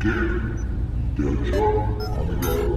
Game, der German Amiga Podcast.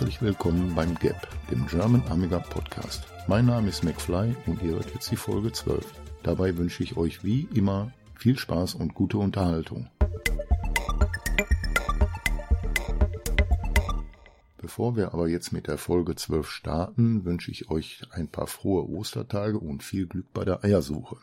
Herzlich willkommen beim GAP, dem German Amiga Podcast. Mein Name ist McFly und ihr hört jetzt die Folge 12. Dabei wünsche ich euch wie immer viel Spaß und gute Unterhaltung. Bevor wir aber jetzt mit der Folge 12 starten, wünsche ich euch ein paar frohe Ostertage und viel Glück bei der Eiersuche.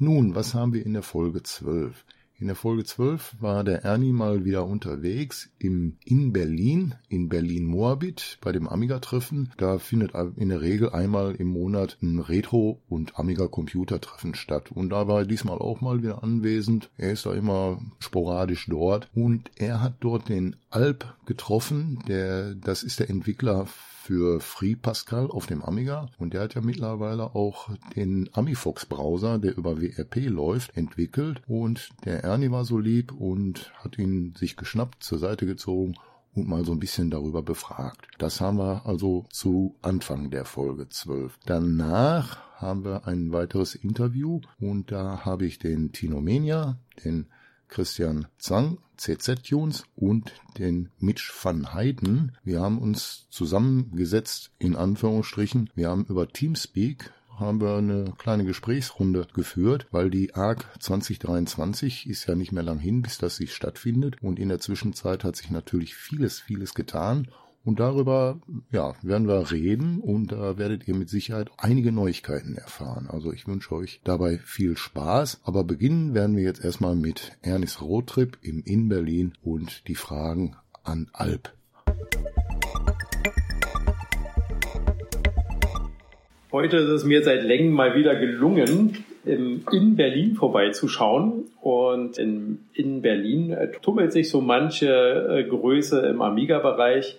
Nun, was haben wir in der Folge 12? In der Folge 12 war der Ernie mal wieder unterwegs im, in Berlin, in Berlin-Moabit bei dem Amiga-Treffen. Da findet in der Regel einmal im Monat ein Retro- und Amiga-Computer-Treffen statt. Und da war er diesmal auch mal wieder anwesend. Er ist da immer sporadisch dort. Und er hat dort den Alp getroffen. Der, das ist der Entwickler für Free Pascal auf dem Amiga und der hat ja mittlerweile auch den Amifox Browser, der über WRP läuft, entwickelt und der Ernie war so lieb und hat ihn sich geschnappt, zur Seite gezogen und mal so ein bisschen darüber befragt. Das haben wir also zu Anfang der Folge 12. Danach haben wir ein weiteres Interview und da habe ich den Tinomania, den Christian Zang, CZ Tunes und den Mitch van Heiden. Wir haben uns zusammengesetzt, in Anführungsstrichen. Wir haben über Teamspeak haben wir eine kleine Gesprächsrunde geführt, weil die ARC 2023 ist ja nicht mehr lang hin, bis das sich stattfindet. Und in der Zwischenzeit hat sich natürlich vieles, vieles getan. Und darüber, ja, werden wir reden und da werdet ihr mit Sicherheit einige Neuigkeiten erfahren. Also ich wünsche euch dabei viel Spaß. Aber beginnen werden wir jetzt erstmal mit Ernis Roadtrip im In Berlin und die Fragen an Alp. Heute ist es mir seit Längen mal wieder gelungen, in Berlin vorbeizuschauen. Und in, in Berlin tummelt sich so manche äh, Größe im Amiga-Bereich,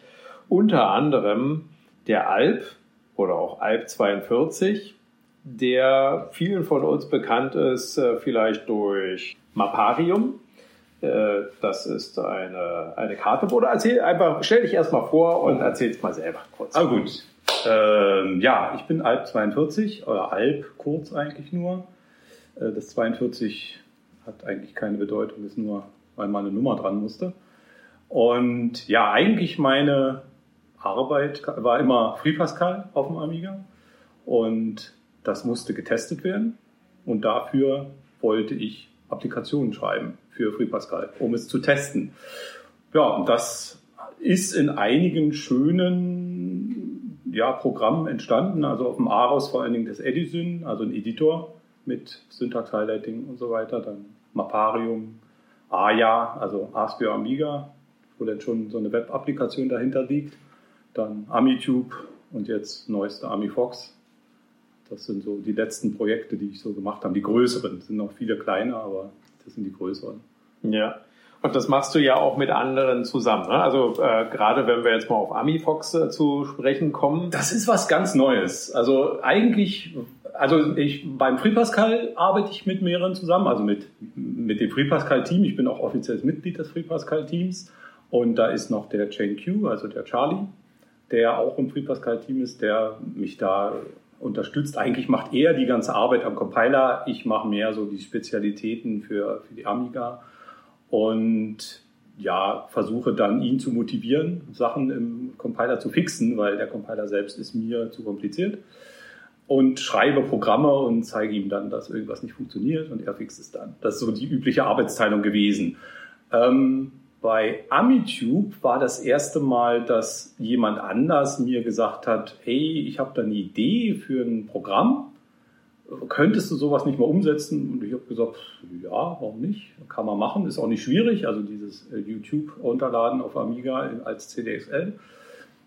unter anderem der Alp oder auch Alp 42, der vielen von uns bekannt ist, äh, vielleicht durch Maparium. Das ist eine, eine Karte. Oder erzähl einfach, stell dich erstmal vor und erzähl es mal selber kurz. Ah, gut. Ähm, ja, ich bin Alp 42 oder Alp kurz eigentlich nur. Äh, das 42 hat eigentlich keine Bedeutung, ist nur, weil mal eine Nummer dran musste. Und ja, eigentlich meine Arbeit war immer Free Pascal auf dem Amiga. Und das musste getestet werden. Und dafür wollte ich Applikationen schreiben für Free Pascal, um es zu testen. Ja, und das ist in einigen schönen ja, Programmen entstanden, also auf dem Aros vor allen Dingen das Edison, also ein Editor mit Syntax Highlighting und so weiter, dann Maparium, Aya, also ASP für Amiga, wo dann schon so eine Web-Applikation dahinter liegt dann AmiTube und jetzt neueste AmiFox. Das sind so die letzten Projekte, die ich so gemacht habe. Die größeren Es sind noch viele kleine, aber das sind die größeren. Ja. Und das machst du ja auch mit anderen zusammen. Ne? Also äh, gerade wenn wir jetzt mal auf AmiFox äh, zu sprechen kommen. Das ist was ganz Neues. Also eigentlich, also ich beim FreePascal arbeite ich mit mehreren zusammen, also mit, mit dem FreePascal-Team. Ich bin auch offizielles Mitglied des FreePascal-Teams. Und da ist noch der Chain Q, also der Charlie, der auch im FreePascal-Team ist, der mich da unterstützt. Eigentlich macht er die ganze Arbeit am Compiler. Ich mache mehr so die Spezialitäten für, für die Amiga und ja, versuche dann ihn zu motivieren, Sachen im Compiler zu fixen, weil der Compiler selbst ist mir zu kompliziert. Und schreibe Programme und zeige ihm dann, dass irgendwas nicht funktioniert und er fixt es dann. Das ist so die übliche Arbeitsteilung gewesen. Ähm, bei AmiTube war das erste Mal, dass jemand anders mir gesagt hat, hey, ich habe da eine Idee für ein Programm. Könntest du sowas nicht mal umsetzen? Und ich habe gesagt, ja, warum nicht? Kann man machen, ist auch nicht schwierig. Also dieses äh, YouTube runterladen auf Amiga als CDXL.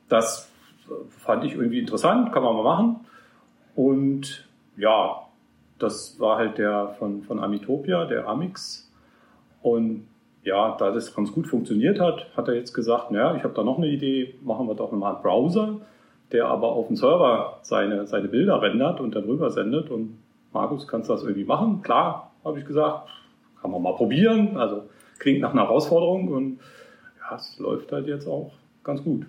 Das fand ich irgendwie interessant, kann man mal machen. Und ja, Das war halt der von, von Amitopia, der Amix. Und ja, da das ganz gut funktioniert hat, hat er jetzt gesagt, naja, ich habe da noch eine Idee, machen wir doch mal einen Browser, der aber auf dem Server seine, seine Bilder rendert und dann rüber sendet. Und Markus, kannst du das irgendwie machen? Klar, habe ich gesagt, kann man mal probieren. Also klingt nach einer Herausforderung und ja, es läuft halt jetzt auch ganz gut.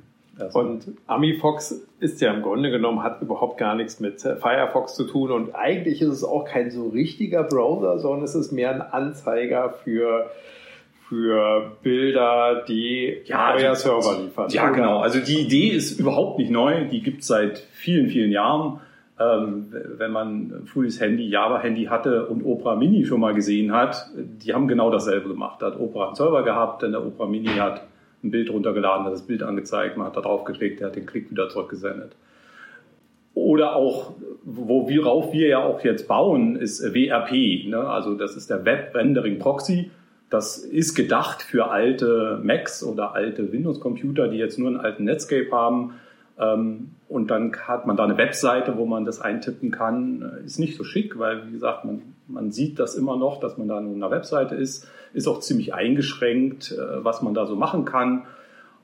Und AmiFox ist ja im Grunde genommen, hat überhaupt gar nichts mit Firefox zu tun und eigentlich ist es auch kein so richtiger Browser, sondern es ist mehr ein Anzeiger für für Bilder, die ja, euer Server liefert. Ja, genau. Also die Idee ist überhaupt nicht neu. Die gibt es seit vielen, vielen Jahren. Ähm, wenn man frühes Handy, Java-Handy hatte und Opera Mini schon mal gesehen hat, die haben genau dasselbe gemacht. Da hat Opera einen Server gehabt, denn der Opera Mini hat ein Bild runtergeladen, hat das Bild angezeigt, man hat da drauf geklickt, der hat den Klick wieder zurückgesendet. Oder auch, worauf wir ja auch jetzt bauen, ist WRP. Ne? Also das ist der Web Rendering Proxy das ist gedacht für alte Macs oder alte Windows-Computer, die jetzt nur einen alten Netscape haben. Ähm, und dann hat man da eine Webseite, wo man das eintippen kann. Ist nicht so schick, weil, wie gesagt, man, man sieht das immer noch, dass man da nur eine Webseite ist. Ist auch ziemlich eingeschränkt, äh, was man da so machen kann.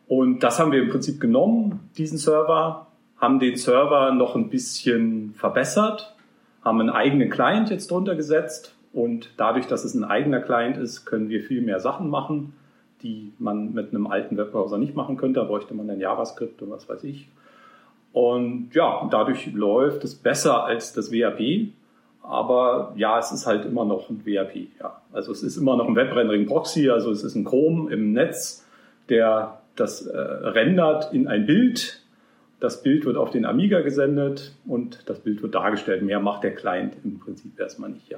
Und das haben wir im Prinzip genommen, diesen Server, haben den Server noch ein bisschen verbessert, haben einen eigenen Client jetzt drunter gesetzt, und dadurch, dass es ein eigener Client ist, können wir viel mehr Sachen machen, die man mit einem alten Webbrowser nicht machen könnte. Da bräuchte man dann JavaScript und was weiß ich. Und ja, dadurch läuft es besser als das WAP. Aber ja, es ist halt immer noch ein WAP. Ja. Also es ist immer noch ein Webrendering-Proxy, also es ist ein Chrome im Netz, der das äh, rendert in ein Bild. Das Bild wird auf den Amiga gesendet und das Bild wird dargestellt. Mehr macht der Client im Prinzip erstmal nicht, ja.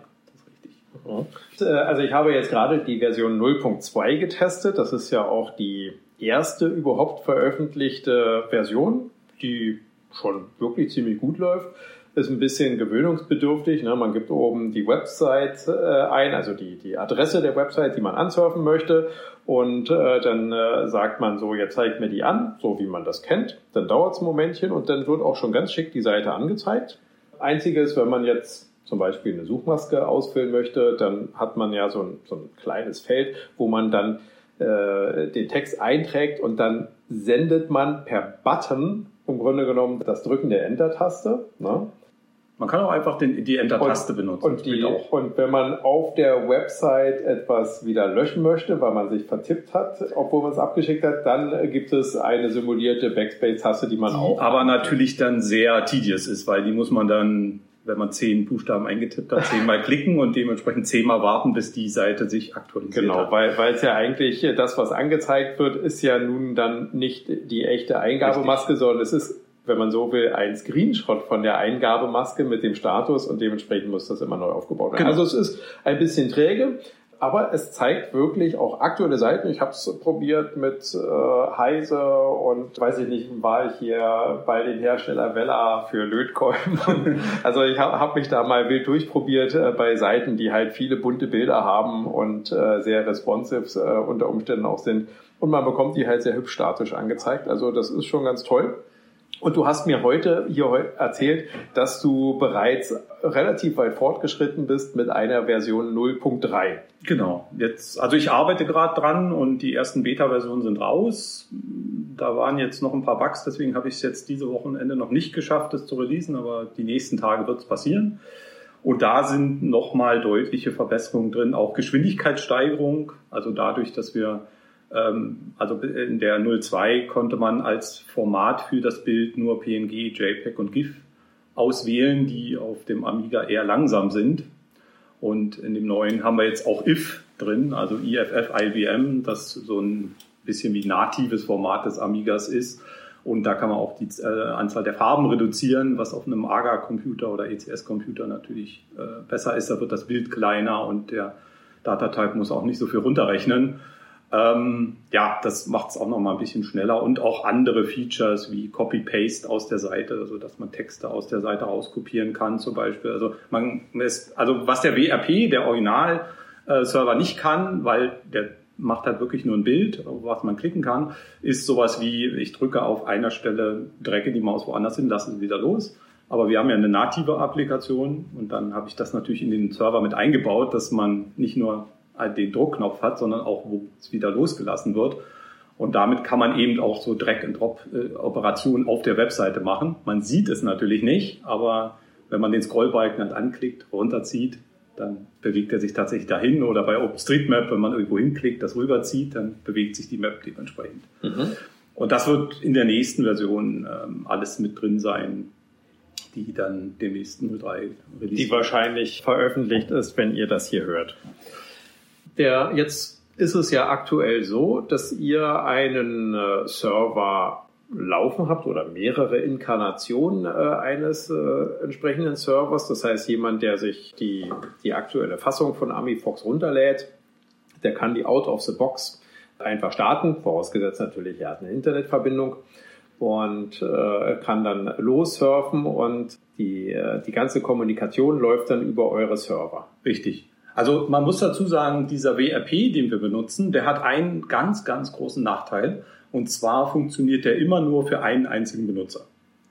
Äh, also ich habe jetzt gerade die Version 0.2 getestet. Das ist ja auch die erste überhaupt veröffentlichte Version, die schon wirklich ziemlich gut läuft. Ist ein bisschen gewöhnungsbedürftig. Ne? Man gibt oben die Website äh, ein, also die, die Adresse der Website, die man ansurfen möchte. Und äh, dann äh, sagt man so, jetzt zeigt mir die an, so wie man das kennt. Dann dauert es ein Momentchen und dann wird auch schon ganz schick die Seite angezeigt. Einziges, wenn man jetzt zum Beispiel eine Suchmaske ausfüllen möchte, dann hat man ja so ein, so ein kleines Feld, wo man dann äh, den Text einträgt und dann sendet man per Button im Grunde genommen das Drücken der Enter-Taste. Ne? Man kann auch einfach den, die Enter-Taste benutzen. Und, die, und wenn man auf der Website etwas wieder löschen möchte, weil man sich vertippt hat, obwohl man es abgeschickt hat, dann gibt es eine simulierte Backspace-Taste, die man die auch. Aber natürlich dann sehr tedious ist, weil die muss man dann wenn man zehn Buchstaben eingetippt hat, zehnmal klicken und dementsprechend zehnmal warten, bis die Seite sich aktualisiert genau, hat. weil, weil es ja eigentlich das, was angezeigt wird, ist ja nun dann nicht die echte Eingabemaske, Richtig. sondern es ist, wenn man so will, ein Screenshot von der Eingabemaske mit dem Status und dementsprechend muss das immer neu aufgebaut werden. Genau. Also es ist ein bisschen träge aber es zeigt wirklich auch aktuelle Seiten. Ich habe es probiert mit äh, Heise und weiß ich nicht, war ich hier bei dem Hersteller Vella für Lötkolben. also ich habe hab mich da mal wild durchprobiert äh, bei Seiten, die halt viele bunte Bilder haben und äh, sehr responsive äh, unter Umständen auch sind. Und man bekommt die halt sehr hübsch statisch angezeigt. Also das ist schon ganz toll. Und du hast mir heute hier erzählt, dass du bereits relativ weit fortgeschritten bist mit einer Version 0.3. Genau. Jetzt, also ich arbeite gerade dran und die ersten Beta-Versionen sind raus. Da waren jetzt noch ein paar Bugs, deswegen habe ich es jetzt diese Wochenende noch nicht geschafft, das zu releasen, aber die nächsten Tage wird es passieren. Und da sind nochmal deutliche Verbesserungen drin, auch Geschwindigkeitssteigerung, also dadurch, dass wir also in der 02 konnte man als Format für das Bild nur PNG, JPEG und GIF auswählen, die auf dem Amiga eher langsam sind. Und in dem neuen haben wir jetzt auch IF drin, also IFF IBM, das so ein bisschen wie natives Format des Amigas ist. Und da kann man auch die äh, Anzahl der Farben reduzieren, was auf einem AGA-Computer oder ECS-Computer natürlich äh, besser ist. Da wird das Bild kleiner und der Datatype muss auch nicht so viel runterrechnen. Ähm, ja, das macht es auch noch mal ein bisschen schneller und auch andere Features wie Copy-Paste aus der Seite, also dass man Texte aus der Seite rauskopieren kann zum Beispiel. Also man ist, also was der WRP, der Original-Server nicht kann, weil der macht halt wirklich nur ein Bild, was man klicken kann, ist sowas wie, ich drücke auf einer Stelle, drecke die Maus woanders hin, lasse sie wieder los. Aber wir haben ja eine native Applikation und dann habe ich das natürlich in den Server mit eingebaut, dass man nicht nur den Druckknopf hat, sondern auch, wo es wieder losgelassen wird. Und damit kann man eben auch so Drag-and-Drop-Operationen auf der Webseite machen. Man sieht es natürlich nicht, aber wenn man den Scrollbalken dann anklickt, runterzieht, dann bewegt er sich tatsächlich dahin. Oder bei OpenStreetMap, wenn man irgendwo hinklickt, das rüberzieht, dann bewegt sich die Map dementsprechend. Mhm. Und das wird in der nächsten Version ähm, alles mit drin sein, die dann demnächst 03 release. Die wahrscheinlich veröffentlicht ist, wenn ihr das hier hört. Der, jetzt ist es ja aktuell so, dass ihr einen äh, Server laufen habt oder mehrere Inkarnationen äh, eines äh, entsprechenden Servers. Das heißt, jemand, der sich die, die aktuelle Fassung von AmiFox runterlädt, der kann die out of the box einfach starten, vorausgesetzt natürlich, er hat eine Internetverbindung und äh, kann dann lossurfen und die, äh, die ganze Kommunikation läuft dann über eure Server. Richtig. Also man muss dazu sagen, dieser WRP, den wir benutzen, der hat einen ganz, ganz großen Nachteil. Und zwar funktioniert der immer nur für einen einzigen Benutzer.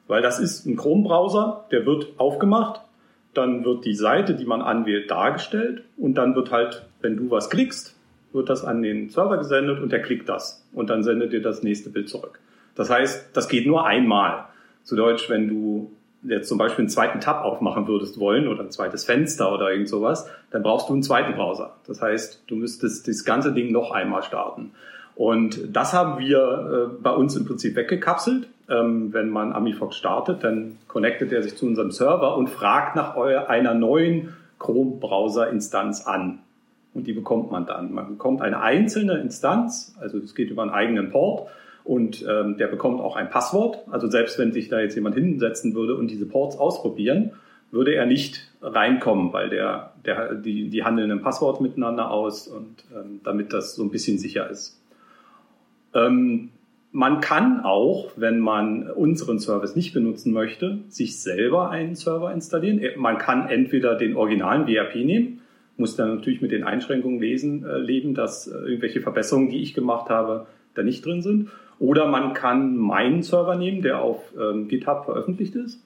Weil das ist ein Chrome-Browser, der wird aufgemacht, dann wird die Seite, die man anwählt, dargestellt und dann wird halt, wenn du was klickst, wird das an den Server gesendet und der klickt das und dann sendet dir das nächste Bild zurück. Das heißt, das geht nur einmal. Zu Deutsch, wenn du jetzt zum Beispiel einen zweiten Tab aufmachen würdest wollen oder ein zweites Fenster oder irgend sowas, dann brauchst du einen zweiten Browser. Das heißt, du müsstest das ganze Ding noch einmal starten. Und das haben wir äh, bei uns im Prinzip weggekapselt. Ähm, wenn man Amifox startet, dann connectet er sich zu unserem Server und fragt nach euer, einer neuen Chrome-Browser-Instanz an. Und die bekommt man dann. Man bekommt eine einzelne Instanz, also es geht über einen eigenen Port und ähm, der bekommt auch ein Passwort. Also selbst wenn sich da jetzt jemand hinsetzen würde und diese Ports ausprobieren, würde er nicht reinkommen, weil der, der, die, die handeln ein Passwort miteinander aus und ähm, damit das so ein bisschen sicher ist. Ähm, man kann auch, wenn man unseren Service nicht benutzen möchte, sich selber einen Server installieren. Man kann entweder den originalen WRP nehmen, muss dann natürlich mit den Einschränkungen lesen, äh, leben, dass äh, irgendwelche Verbesserungen, die ich gemacht habe, da nicht drin sind. Oder man kann meinen Server nehmen, der auf ähm, GitHub veröffentlicht ist.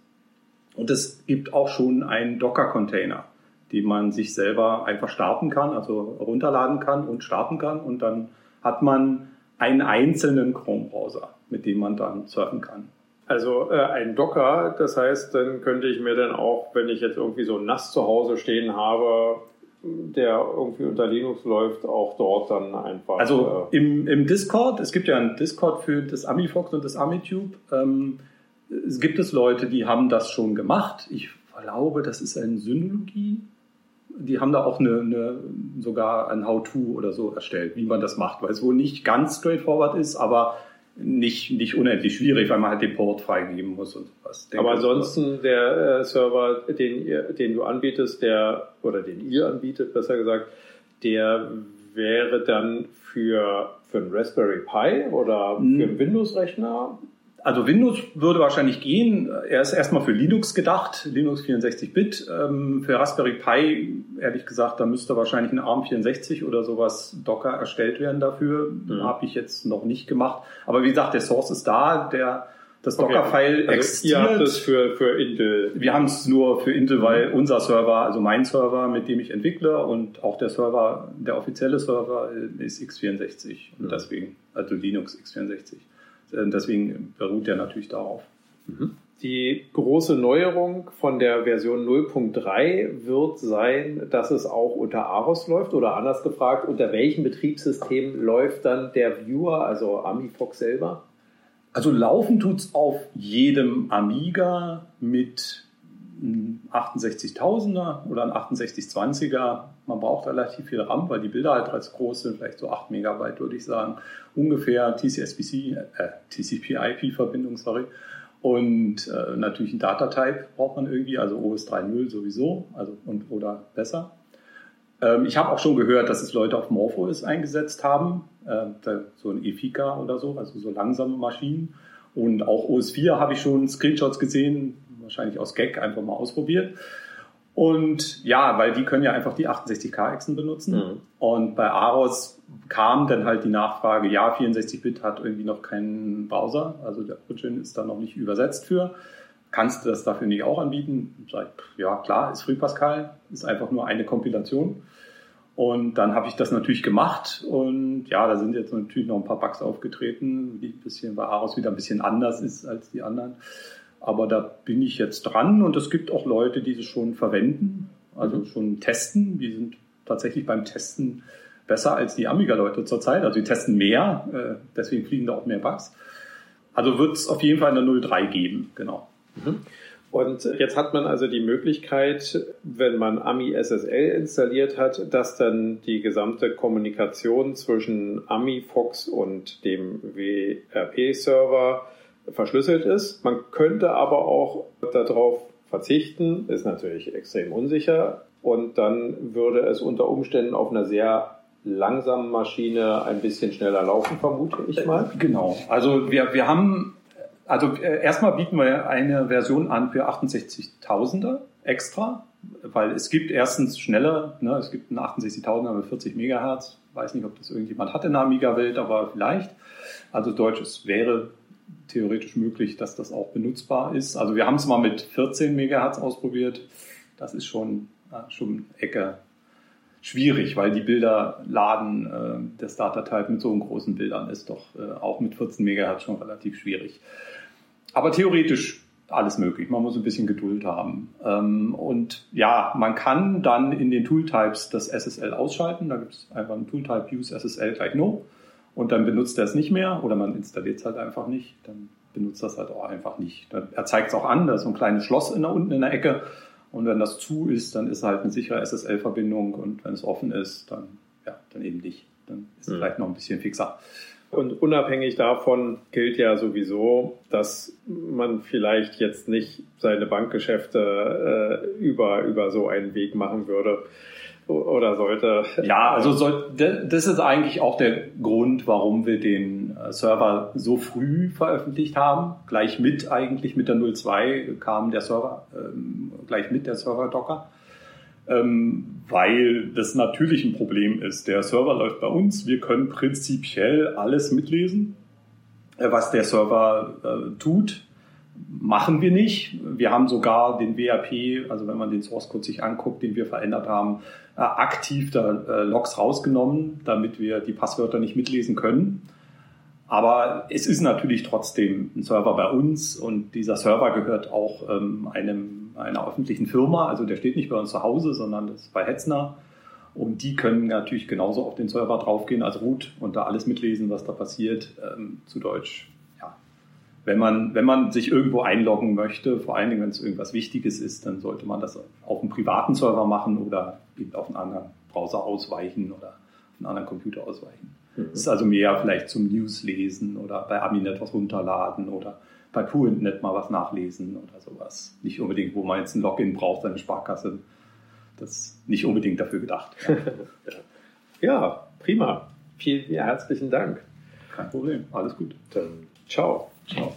Und es gibt auch schon einen Docker-Container, den man sich selber einfach starten kann, also runterladen kann und starten kann. Und dann hat man einen einzelnen Chrome-Browser, mit dem man dann surfen kann. Also äh, ein Docker, das heißt, dann könnte ich mir dann auch, wenn ich jetzt irgendwie so nass zu Hause stehen habe, der irgendwie unter Linux läuft, auch dort dann einfach. Also äh, im, im Discord, es gibt ja einen Discord für das AmiFox und das AmiTube, ähm, es gibt es Leute, die haben das schon gemacht. Ich glaube, das ist eine Synologie. Die haben da auch eine, eine sogar ein How-To oder so erstellt, wie man das macht, weil es wohl nicht ganz straightforward ist, aber nicht, nicht unendlich schwierig, weil man halt den Port freigeben muss und was. Aber ansonsten der äh, Server, den, den du anbietest, der, oder den ihr anbietet, besser gesagt, der wäre dann für, für einen Raspberry Pi oder für einen Windows-Rechner also Windows würde wahrscheinlich gehen. Er ist erstmal für Linux gedacht, Linux 64-Bit. Ähm, für Raspberry Pi, ehrlich gesagt, da müsste wahrscheinlich ein ARM64 oder sowas Docker erstellt werden dafür. Mhm. Habe ich jetzt noch nicht gemacht. Aber wie gesagt, der Source ist da, der das Docker-File okay. also existiert. Ihr habt es für, für Intel. Wir haben es nur für Intel, mhm. weil unser Server, also mein Server, mit dem ich entwickle und auch der Server, der offizielle Server ist x64 und mhm. deswegen, also Linux x64. Äh, deswegen beruht der natürlich darauf. Mhm. Die große Neuerung von der Version 0.3 wird sein, dass es auch unter AROS läuft oder anders gefragt, unter welchem Betriebssystem läuft dann der Viewer, also AmiFox selber? Also laufen tut es auf jedem Amiga mit 68.000er oder ein 6820er. Man braucht relativ viel RAM, weil die Bilder halt als groß sind, vielleicht so 8 Megabyte würde ich sagen. Ungefähr TCSPC, äh, TCP-IP-Verbindung, sorry. Und äh, natürlich ein Data-Type braucht man irgendwie, also OS 3.0 sowieso, also und oder besser. Ähm, ich habe auch schon gehört, dass es Leute auf MorphOS eingesetzt haben, äh, so ein Efika oder so, also so langsame Maschinen. Und auch OS 4 habe ich schon Screenshots gesehen, wahrscheinlich aus Gag einfach mal ausprobiert. Und ja, weil die können ja einfach die 68K-Echsen benutzen. Mhm. Und bei Aros kam dann halt die Nachfrage, ja, 64-Bit hat irgendwie noch keinen Browser, also der Origin ist da noch nicht übersetzt für. kannst du das dafür nicht auch anbieten? Sag ja, klar, ist Free Pascal, ist einfach nur eine Kompilation. Und dann habe ich das natürlich gemacht und ja, da sind jetzt natürlich noch ein paar Bugs aufgetreten, die ein bisschen bei Aros wieder ein bisschen anders ist als die anderen. Aber da bin ich jetzt dran und es gibt auch Leute, die es schon verwenden, also mhm. schon testen. Die sind tatsächlich beim Testen besser als die Amiga-Leute zurzeit. Also die testen mehr, äh, deswegen fliegen da auch mehr Bugs. Also wird es auf jeden Fall eine 0.3 geben, genau. Mhm. Und jetzt hat man also die Möglichkeit, wenn man AMI SSL installiert hat, dass dann die gesamte Kommunikation zwischen AMI Fox und dem WRP-Server verschlüsselt ist. Man könnte aber auch darauf verzichten, ist natürlich extrem unsicher und dann würde es unter Umständen auf einer sehr langsamen Maschine ein bisschen schneller laufen, vermute ich mal. Genau. Also wir, wir haben also äh, erstmal bieten wir eine Version an für 68.000er extra, weil es gibt erstens schneller, ne, es gibt einen 68.000er mit 40 Megahertz. Weiß nicht, ob das irgendjemand hat in der Amiga-Welt, aber vielleicht. Also Deutsch, es wäre theoretisch möglich, dass das auch benutzbar ist. Also wir haben es mal mit 14 Megahertz ausprobiert. Das ist schon, ja, schon Ecke schwierig, weil die Bilder laden äh, der Starter-Type mit so großen Bildern ist doch äh, auch mit 14 Megahertz schon relativ schwierig. Aber theoretisch alles möglich. Man muss ein bisschen Geduld haben. Ähm, und ja, man kann dann in den Tooltypes das SSL ausschalten. Da gibt es einfach einen Tooltype Use SSL gleich No. Und dann benutzt er es nicht mehr oder man installiert es halt einfach nicht. Dann benutzt das halt auch einfach nicht. er zeigt es auch an, da ist so ein kleines Schloss in der, unten in der Ecke. Und wenn das zu ist, dann ist halt eine sichere SSL-Verbindung. Und wenn es offen ist, dann, ja, dann eben nicht. Dann ist es mhm. vielleicht noch ein bisschen fixer. Und unabhängig davon gilt ja sowieso, dass man vielleicht jetzt nicht seine Bankgeschäfte äh, über, über so einen Weg machen würde oder sollte. Ja, also soll, das ist eigentlich auch der Grund, warum wir den äh, Server so früh veröffentlicht haben. Gleich mit eigentlich mit der 02 kam der Server, ähm, gleich mit der Server Docker ähm, weil das natürlich ein Problem ist. Der Server läuft bei uns, wir können prinzipiell alles mitlesen, äh, was der Server äh, tut. Machen wir nicht. Wir haben sogar den WAP, also wenn man den Source Code sich anguckt, den wir verändert haben, äh, aktiv da äh, Logs rausgenommen, damit wir die Passwörter nicht mitlesen können. Aber es ist natürlich trotzdem ein Server bei uns und dieser Server gehört auch ähm, einem, einer öffentlichen Firma. Also der steht nicht bei uns zu Hause, sondern das ist bei Hetzner. Und die können natürlich genauso auf den Server draufgehen als Root und da alles mitlesen, was da passiert, ähm, zu Deutsch. Wenn man, wenn man sich irgendwo einloggen möchte, vor allen Dingen, wenn es irgendwas Wichtiges ist, dann sollte man das auf einem privaten Server machen oder eben auf einen anderen Browser ausweichen oder auf einen anderen Computer ausweichen. Mhm. Das ist also mehr vielleicht zum News lesen oder bei Aminet was runterladen oder bei PointNet mal was nachlesen oder sowas. Nicht unbedingt, wo man jetzt ein Login braucht, seine Sparkasse. Das ist nicht unbedingt dafür gedacht. Ja, ja prima. Vielen, vielen herzlichen Dank. Kein Problem. Alles gut. Dann ciao. Ciao.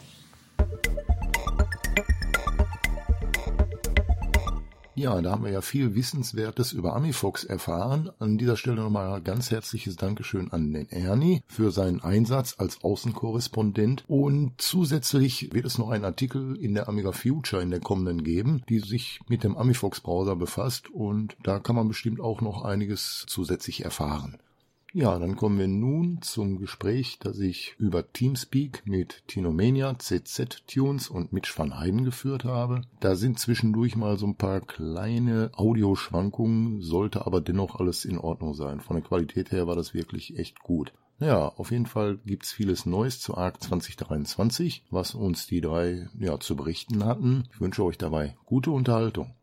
Ja, da haben wir ja viel Wissenswertes über Amifox erfahren. An dieser Stelle nochmal ganz herzliches Dankeschön an den Ernie für seinen Einsatz als Außenkorrespondent. Und zusätzlich wird es noch einen Artikel in der Amiga Future in der kommenden geben, die sich mit dem Amifox Browser befasst. Und da kann man bestimmt auch noch einiges zusätzlich erfahren. Ja, dann kommen wir nun zum Gespräch, das ich über Teamspeak mit Tinomania, CZ Tunes und Mitch van Heiden geführt habe. Da sind zwischendurch mal so ein paar kleine Audioschwankungen, sollte aber dennoch alles in Ordnung sein. Von der Qualität her war das wirklich echt gut. Ja, auf jeden Fall gibt's vieles Neues zu ARC 2023, was uns die drei ja zu berichten hatten. Ich wünsche euch dabei gute Unterhaltung.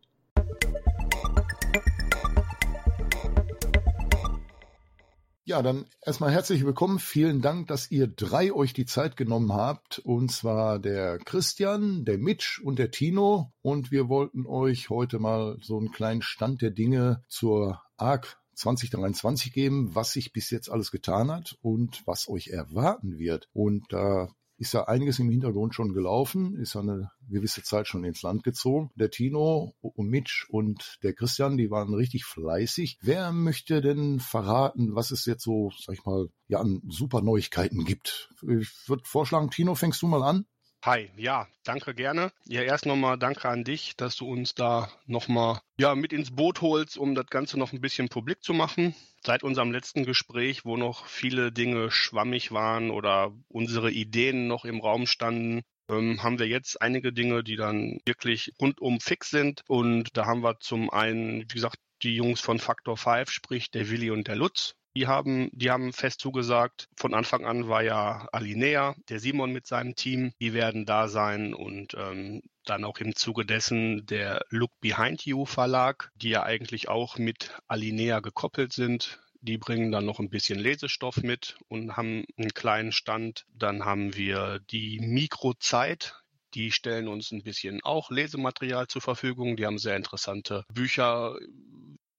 Ja, dann erstmal herzlich willkommen. Vielen Dank, dass ihr drei euch die Zeit genommen habt. Und zwar der Christian, der Mitch und der Tino. Und wir wollten euch heute mal so einen kleinen Stand der Dinge zur ARC 2023 geben, was sich bis jetzt alles getan hat und was euch erwarten wird. Und da ist ja einiges im Hintergrund schon gelaufen, ist ja eine gewisse Zeit schon ins Land gezogen. Der Tino und Mitch und der Christian, die waren richtig fleißig. Wer möchte denn verraten, was es jetzt so, sag ich mal, ja, an super Neuigkeiten gibt? Ich würde vorschlagen, Tino, fängst du mal an? Hi, ja, danke gerne. Ja, erst nochmal danke an dich, dass du uns da nochmal ja, mit ins Boot holst, um das Ganze noch ein bisschen publik zu machen. Seit unserem letzten Gespräch, wo noch viele Dinge schwammig waren oder unsere Ideen noch im Raum standen, ähm, haben wir jetzt einige Dinge, die dann wirklich rundum fix sind. Und da haben wir zum einen, wie gesagt, die Jungs von Factor 5, sprich der Willi und der Lutz, die haben, die haben fest zugesagt. Von Anfang an war ja Alinea, der Simon mit seinem Team, die werden da sein und ähm, dann auch im Zuge dessen der Look Behind You Verlag, die ja eigentlich auch mit Alinea gekoppelt sind. Die bringen dann noch ein bisschen Lesestoff mit und haben einen kleinen Stand. Dann haben wir die Mikrozeit, die stellen uns ein bisschen auch Lesematerial zur Verfügung. Die haben sehr interessante Bücher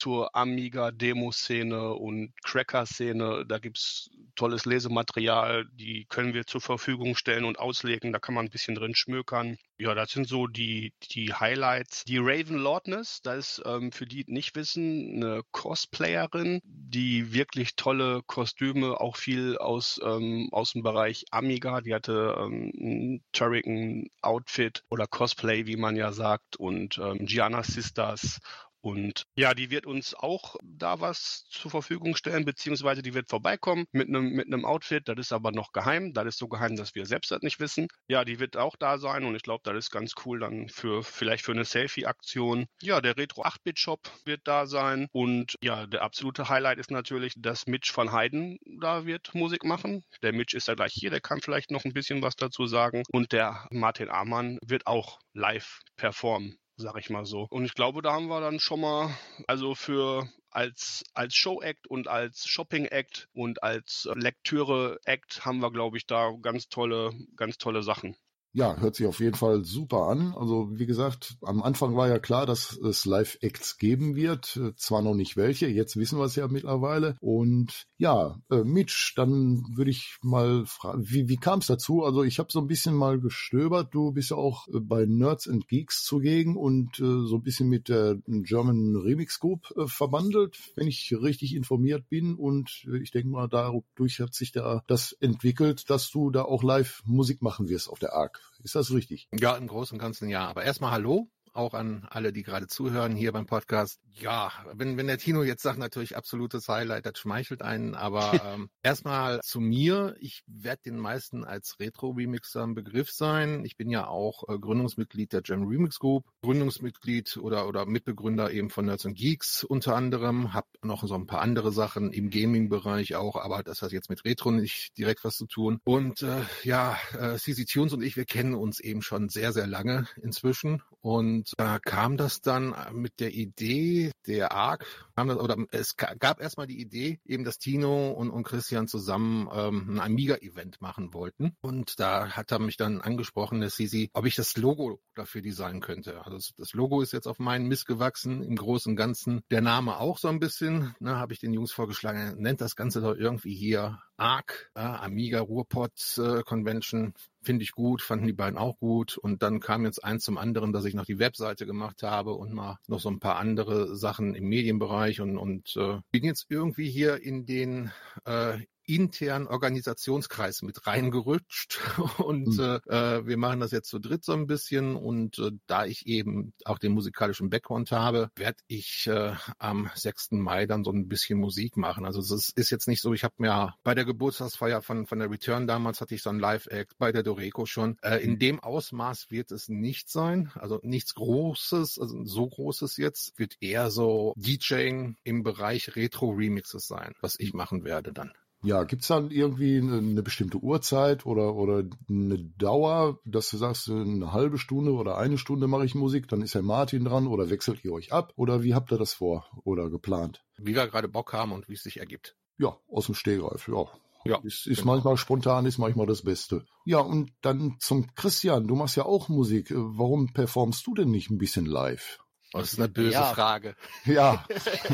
zur Amiga-Demo-Szene und Cracker-Szene. Da gibt's tolles Lesematerial, die können wir zur Verfügung stellen und auslegen. Da kann man ein bisschen drin schmökern. Ja, das sind so die, die Highlights. Die Raven Lordness, da ist ähm, für die nicht wissen, eine Cosplayerin, die wirklich tolle Kostüme, auch viel aus, ähm, aus dem Bereich Amiga. Die hatte ähm, ein Turrican-Outfit oder Cosplay, wie man ja sagt, und ähm, Gianna Sisters und ja, die wird uns auch da was zur Verfügung stellen, beziehungsweise die wird vorbeikommen mit einem mit Outfit. Das ist aber noch geheim. Das ist so geheim, dass wir selbst das nicht wissen. Ja, die wird auch da sein und ich glaube, das ist ganz cool dann für vielleicht für eine Selfie-Aktion. Ja, der Retro 8-Bit-Shop wird da sein und ja, der absolute Highlight ist natürlich, dass Mitch von Heiden da wird Musik machen. Der Mitch ist ja gleich hier, der kann vielleicht noch ein bisschen was dazu sagen und der Martin Amann wird auch live performen sag ich mal so. Und ich glaube, da haben wir dann schon mal, also für als, als Show-Act und als Shopping-Act und als Lektüre-Act haben wir, glaube ich, da ganz tolle, ganz tolle Sachen. Ja, hört sich auf jeden Fall super an. Also wie gesagt, am Anfang war ja klar, dass es Live-Acts geben wird. Zwar noch nicht welche, jetzt wissen wir es ja mittlerweile. Und ja, äh, Mitch, dann würde ich mal fragen, wie, wie kam es dazu? Also ich habe so ein bisschen mal gestöbert. Du bist ja auch äh, bei Nerds and Geeks zugegen und äh, so ein bisschen mit der German Remix Group äh, verbandelt, wenn ich richtig informiert bin. Und äh, ich denke mal, dadurch hat sich da das entwickelt, dass du da auch live Musik machen wirst auf der ARC. Ist das richtig? Ja, im Großen und Ganzen ja. Aber erstmal Hallo auch an alle, die gerade zuhören hier beim Podcast. Ja, wenn, wenn der Tino jetzt sagt, natürlich absolutes Highlight, das schmeichelt einen, aber ähm, erstmal zu mir. Ich werde den meisten als Retro-Remixer ein Begriff sein. Ich bin ja auch äh, Gründungsmitglied der Gem Remix Group, Gründungsmitglied oder, oder Mitbegründer eben von Nerds and Geeks unter anderem, Hab noch so ein paar andere Sachen im Gaming-Bereich auch, aber das hat jetzt mit Retro nicht direkt was zu tun. Und äh, ja, äh, CC Tunes und ich, wir kennen uns eben schon sehr, sehr lange inzwischen und und da kam das dann mit der Idee der ARC, oder es gab erstmal die Idee, eben, dass Tino und, und Christian zusammen ähm, ein Amiga-Event machen wollten. Und da hat er mich dann angesprochen, der Sisi, ob ich das Logo dafür designen könnte. Also das Logo ist jetzt auf meinen Mist gewachsen, im Großen und Ganzen. Der Name auch so ein bisschen, ne, habe ich den Jungs vorgeschlagen, nennt das Ganze doch irgendwie hier ARC, äh, Amiga Ruhrpott äh, Convention, finde ich gut, fanden die beiden auch gut. Und dann kam jetzt eins zum anderen, dass ich noch die Webseite gemacht habe und mal noch so ein paar andere Sachen im Medienbereich und, und äh, bin jetzt irgendwie hier in den äh, internen Organisationskreis mit reingerutscht und mhm. äh, wir machen das jetzt zu dritt so ein bisschen und äh, da ich eben auch den musikalischen Background habe, werde ich äh, am 6. Mai dann so ein bisschen Musik machen. Also es ist jetzt nicht so, ich habe mir bei der Geburtstagsfeier von von der Return damals hatte ich so ein Live-Act, bei der Doreco schon. Äh, in mhm. dem Ausmaß wird es nicht sein, also nichts Großes, also so Großes jetzt, wird eher so DJing im Bereich Retro-Remixes sein, was ich machen werde dann. Ja, gibt's dann irgendwie eine, bestimmte Uhrzeit oder, oder eine Dauer, dass du sagst, eine halbe Stunde oder eine Stunde mache ich Musik, dann ist Herr Martin dran oder wechselt ihr euch ab oder wie habt ihr das vor oder geplant? Wie wir gerade Bock haben und wie es sich ergibt. Ja, aus dem Stehgreif, ja. Ja, ist, ist genau. manchmal spontan, ist manchmal das Beste. Ja, und dann zum Christian, du machst ja auch Musik. Warum performst du denn nicht ein bisschen live? Das ist eine böse ja. Frage. Ja.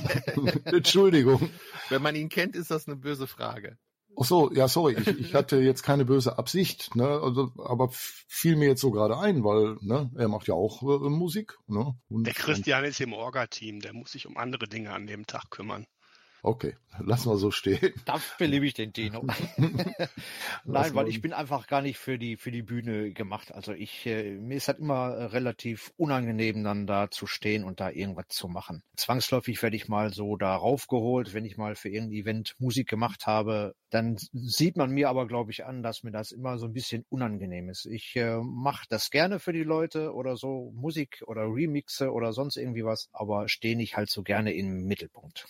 Entschuldigung. Wenn man ihn kennt, ist das eine böse Frage. Ach so, ja, sorry, ich, ich hatte jetzt keine böse Absicht, ne, also, aber fiel mir jetzt so gerade ein, weil, ne, er macht ja auch äh, Musik, ne. Und, der Christian ist im Orga-Team, der muss sich um andere Dinge an dem Tag kümmern. Okay, lassen wir so stehen. Dafür liebe ich den Dino. Nein, weil ich bin einfach gar nicht für die für die Bühne gemacht. Also ich äh, mir ist halt immer äh, relativ unangenehm dann da zu stehen und da irgendwas zu machen. Zwangsläufig werde ich mal so da raufgeholt, wenn ich mal für irgendein Event Musik gemacht habe. Dann sieht man mir aber glaube ich an, dass mir das immer so ein bisschen unangenehm ist. Ich äh, mache das gerne für die Leute oder so Musik oder Remixe oder sonst irgendwie was, aber stehe nicht halt so gerne im Mittelpunkt.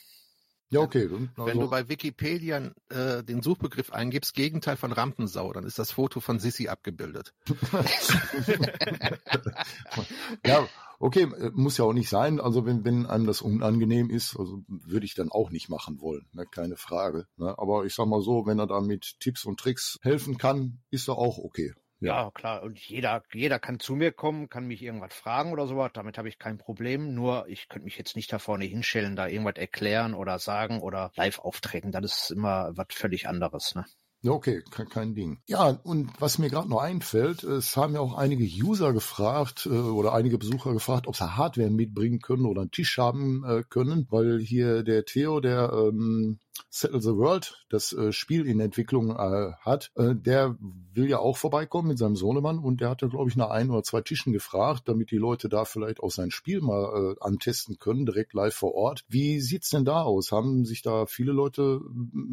Ja, okay. Also, Wenn du bei Wikipedia äh, den Suchbegriff eingibst, Gegenteil von Rampensau, dann ist das Foto von Sissy abgebildet. ja, okay, muss ja auch nicht sein. Also wenn, wenn einem das unangenehm ist, also würde ich dann auch nicht machen wollen, ne? keine Frage. Ne? Aber ich sag mal so, wenn er da mit Tipps und Tricks helfen kann, ist er auch okay. Ja, klar. Und jeder, jeder kann zu mir kommen, kann mich irgendwas fragen oder sowas. Damit habe ich kein Problem. Nur ich könnte mich jetzt nicht da vorne hinstellen, da irgendwas erklären oder sagen oder live auftreten. Das ist immer was völlig anderes. Ne? Okay, kein, kein Ding. Ja, und was mir gerade noch einfällt, es haben ja auch einige User gefragt äh, oder einige Besucher gefragt, ob sie Hardware mitbringen können oder einen Tisch haben äh, können, weil hier der Theo, der ähm, Settle the World, das äh, Spiel in Entwicklung äh, hat, äh, der will ja auch vorbeikommen mit seinem Sohnemann und der hatte, glaube ich, nach ein oder zwei Tischen gefragt, damit die Leute da vielleicht auch sein Spiel mal äh, antesten können, direkt live vor Ort. Wie sieht's denn da aus? Haben sich da viele Leute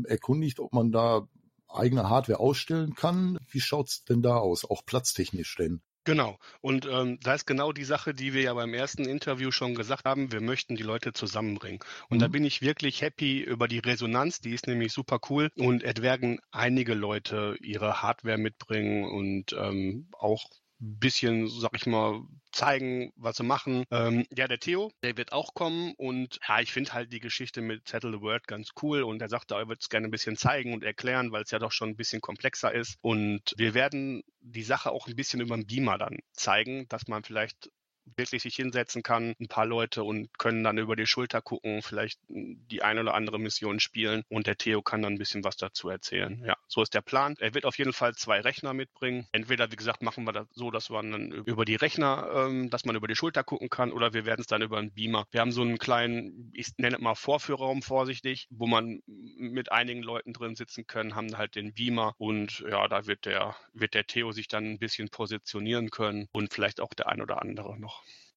erkundigt, ob man da eigene Hardware ausstellen kann. Wie schaut's denn da aus, auch platztechnisch denn? Genau. Und ähm, da ist genau die Sache, die wir ja beim ersten Interview schon gesagt haben. Wir möchten die Leute zusammenbringen. Und mhm. da bin ich wirklich happy über die Resonanz. Die ist nämlich super cool. Und es werden einige Leute ihre Hardware mitbringen und ähm, auch bisschen, sag ich mal, zeigen, was sie machen. Ähm, ja, der Theo, der wird auch kommen und ja, ich finde halt die Geschichte mit Settle the World ganz cool und er sagt, er wird es gerne ein bisschen zeigen und erklären, weil es ja doch schon ein bisschen komplexer ist. Und wir werden die Sache auch ein bisschen über den Beamer dann zeigen, dass man vielleicht wirklich sich hinsetzen kann, ein paar Leute und können dann über die Schulter gucken, vielleicht die eine oder andere Mission spielen und der Theo kann dann ein bisschen was dazu erzählen. Ja, so ist der Plan. Er wird auf jeden Fall zwei Rechner mitbringen. Entweder, wie gesagt, machen wir das so, dass man dann über die Rechner, ähm, dass man über die Schulter gucken kann oder wir werden es dann über einen Beamer. Wir haben so einen kleinen, ich nenne es mal Vorführraum vorsichtig, wo man mit einigen Leuten drin sitzen können, haben halt den Beamer und ja, da wird der, wird der Theo sich dann ein bisschen positionieren können und vielleicht auch der ein oder andere noch.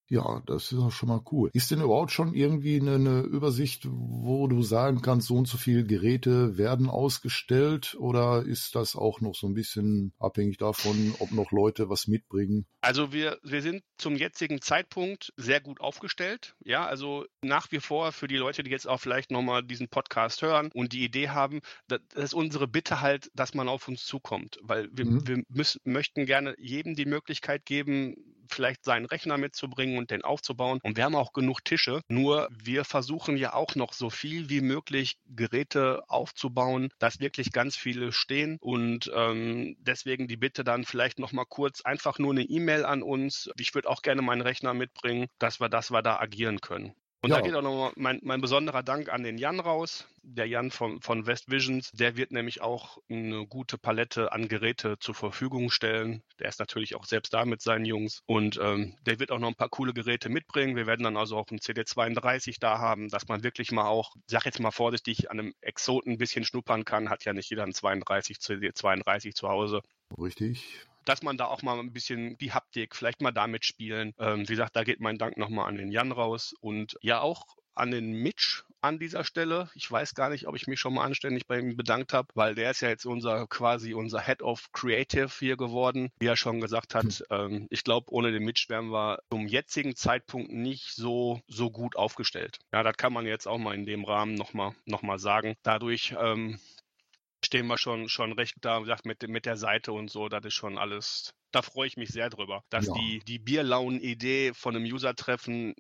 Ja, das ist auch schon mal cool. Ist denn überhaupt schon irgendwie eine, eine, Übersicht, wo du sagen kannst, so und so viele Geräte werden ausgestellt oder ist das auch noch so ein bisschen abhängig davon, ob noch Leute was mitbringen? Also wir, wir sind zum jetzigen Zeitpunkt sehr gut aufgestellt. Ja, also nach wie vor für die Leute, die jetzt auch vielleicht nochmal diesen Podcast hören und die Idee haben, das ist unsere Bitte halt, dass man auf uns zukommt, weil wir, mhm. wir müssen, möchten gerne jedem die Möglichkeit geben, vielleicht seinen Rechner mitzubringen und den aufzubauen. Und wir haben auch genug Tische. Nur wir versuchen ja auch noch so viel wie möglich Geräte aufzubauen, dass wirklich ganz viele stehen. Und ähm, deswegen die Bitte dann vielleicht noch mal kurz einfach nur eine E-Mail an uns. Ich würde auch gerne meinen Rechner mitbringen, dass wir, dass wir da agieren können. Und ja. da geht auch nochmal mein, mein besonderer Dank an den Jan raus, der Jan von, von West Visions. Der wird nämlich auch eine gute Palette an Geräte zur Verfügung stellen. Der ist natürlich auch selbst da mit seinen Jungs. Und ähm, der wird auch noch ein paar coole Geräte mitbringen. Wir werden dann also auch einen CD32 da haben, dass man wirklich mal auch, sag jetzt mal vorsichtig, an einem Exoten ein bisschen schnuppern kann. Hat ja nicht jeder einen 32 CD32 zu Hause. Richtig dass man da auch mal ein bisschen die Haptik vielleicht mal damit spielen. Ähm, wie gesagt, da geht mein Dank nochmal an den Jan raus und ja auch an den Mitch an dieser Stelle. Ich weiß gar nicht, ob ich mich schon mal anständig bei ihm bedankt habe, weil der ist ja jetzt unser quasi unser Head of Creative hier geworden. Wie er schon gesagt hat, hm. ähm, ich glaube, ohne den Mitch wären wir zum jetzigen Zeitpunkt nicht so so gut aufgestellt. Ja, das kann man jetzt auch mal in dem Rahmen nochmal noch mal sagen. Dadurch ähm, stehen wir schon, schon recht da, gesagt, mit, mit der Seite und so, das ist schon alles, da freue ich mich sehr drüber, dass ja. die, die Bierlaunen-Idee von einem User-Treffen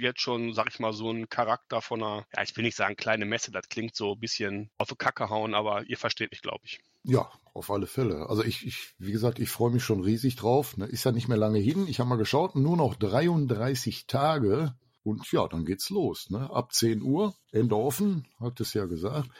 jetzt schon, sag ich mal, so ein Charakter von einer, ja, ich will nicht sagen kleine Messe, das klingt so ein bisschen auf die Kacke hauen, aber ihr versteht mich, glaube ich. Ja, auf alle Fälle. Also ich, ich wie gesagt, ich freue mich schon riesig drauf. Ne? Ist ja nicht mehr lange hin. Ich habe mal geschaut, nur noch 33 Tage und ja, dann geht's los. Ne? Ab 10 Uhr, Ende offen, hat es ja gesagt.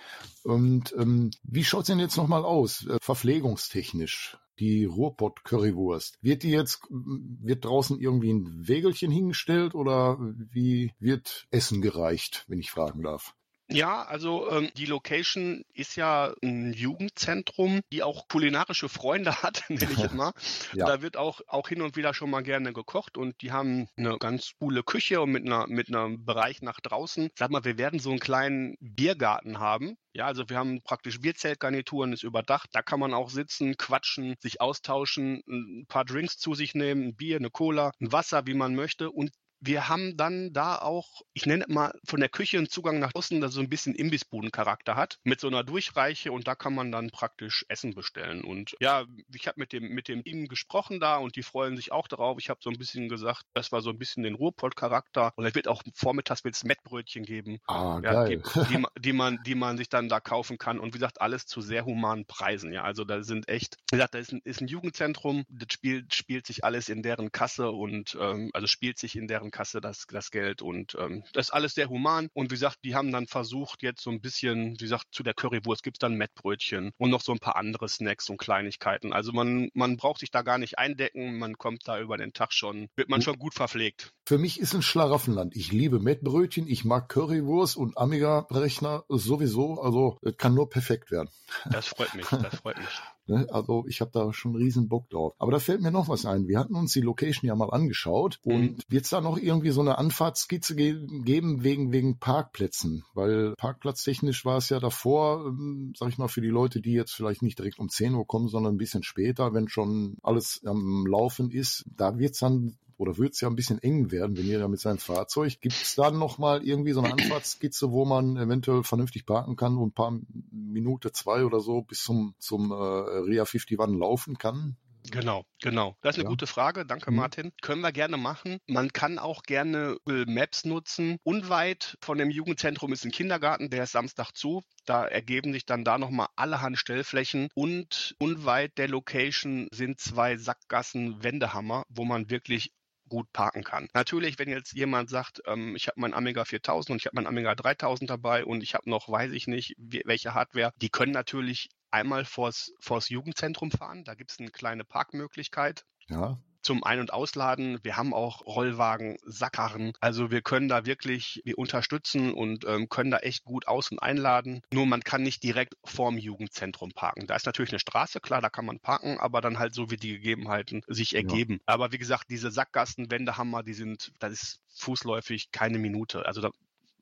Und ähm, wie schaut's denn jetzt nochmal aus, äh, verpflegungstechnisch? Die Ruhrpott Currywurst. Wird die jetzt, wird draußen irgendwie ein Wägelchen hingestellt oder wie wird Essen gereicht, wenn ich fragen darf? Ja, also ähm, die Location ist ja ein Jugendzentrum, die auch kulinarische Freunde hat, nenne ich immer. ja. Da wird auch, auch hin und wieder schon mal gerne gekocht und die haben eine ganz coole Küche und mit einer mit einem Bereich nach draußen. Sag mal, wir werden so einen kleinen Biergarten haben. Ja, also wir haben praktisch Bierzeltgarnituren, ist überdacht. Da kann man auch sitzen, quatschen, sich austauschen, ein paar Drinks zu sich nehmen, ein Bier, eine Cola, ein Wasser, wie man möchte. Und wir haben dann da auch, ich nenne mal von der Küche einen Zugang nach außen, der so ein bisschen Imbissbudencharakter hat, mit so einer Durchreiche und da kann man dann praktisch Essen bestellen. Und ja, ich habe mit dem, mit dem Team gesprochen da und die freuen sich auch darauf. Ich habe so ein bisschen gesagt, das war so ein bisschen den Ruhrpott-Charakter und es wird auch vormittags wird's Mettbrötchen geben, ah, ja, die, die, die, man, die man sich dann da kaufen kann und wie gesagt, alles zu sehr humanen Preisen. Ja, also da sind echt, wie gesagt, da ist ein, ist ein Jugendzentrum, das spielt, spielt sich alles in deren Kasse und ähm, also spielt sich in deren Kasse das, das Geld und ähm, das ist alles sehr human. Und wie gesagt, die haben dann versucht, jetzt so ein bisschen, wie gesagt, zu der Currywurst gibt's dann Mettbrötchen und noch so ein paar andere Snacks und Kleinigkeiten. Also man, man braucht sich da gar nicht eindecken, man kommt da über den Tag schon, wird man schon gut verpflegt. Für mich ist ein Schlaraffenland. Ich liebe Mettbrötchen, ich mag Currywurst und Amiga-Rechner sowieso. Also es kann nur perfekt werden. Das freut mich, das freut mich. Ne? Also ich habe da schon riesen Bock drauf. Aber da fällt mir noch was ein. Wir hatten uns die Location ja mal angeschaut mhm. und wird es da noch irgendwie so eine Anfahrtskizze ge geben wegen, wegen Parkplätzen? Weil parkplatztechnisch war es ja davor, ähm, sag ich mal, für die Leute, die jetzt vielleicht nicht direkt um 10 Uhr kommen, sondern ein bisschen später, wenn schon alles am Laufen ist, da wird es dann oder wird es ja ein bisschen eng werden, wenn ihr da mit seinem Fahrzeug. Gibt es dann nochmal irgendwie so eine Anfahrtskizze, wo man eventuell vernünftig parken kann und ein paar Minute, zwei oder so bis zum, zum äh, RIA 51 laufen kann? Genau, genau. Das ist eine ja. gute Frage. Danke, mhm. Martin. Können wir gerne machen. Man kann auch gerne Google Maps nutzen. Unweit von dem Jugendzentrum ist ein Kindergarten, der ist Samstag zu. Da ergeben sich dann da nochmal allerhand Stellflächen. Und unweit der Location sind zwei Sackgassen Wendehammer, wo man wirklich gut parken kann. Natürlich, wenn jetzt jemand sagt, ähm, ich habe mein Amiga 4000 und ich habe mein Amiga 3000 dabei und ich habe noch, weiß ich nicht, welche Hardware, die können natürlich einmal vors, vors Jugendzentrum fahren. Da gibt es eine kleine Parkmöglichkeit. Ja zum Ein- und Ausladen. Wir haben auch Rollwagen, Sackkarren. Also wir können da wirklich, wir unterstützen und ähm, können da echt gut aus- und einladen. Nur man kann nicht direkt vorm Jugendzentrum parken. Da ist natürlich eine Straße, klar, da kann man parken, aber dann halt so, wie die Gegebenheiten sich ergeben. Ja. Aber wie gesagt, diese Sackgassen, Wendehammer, die sind, das ist fußläufig keine Minute. Also da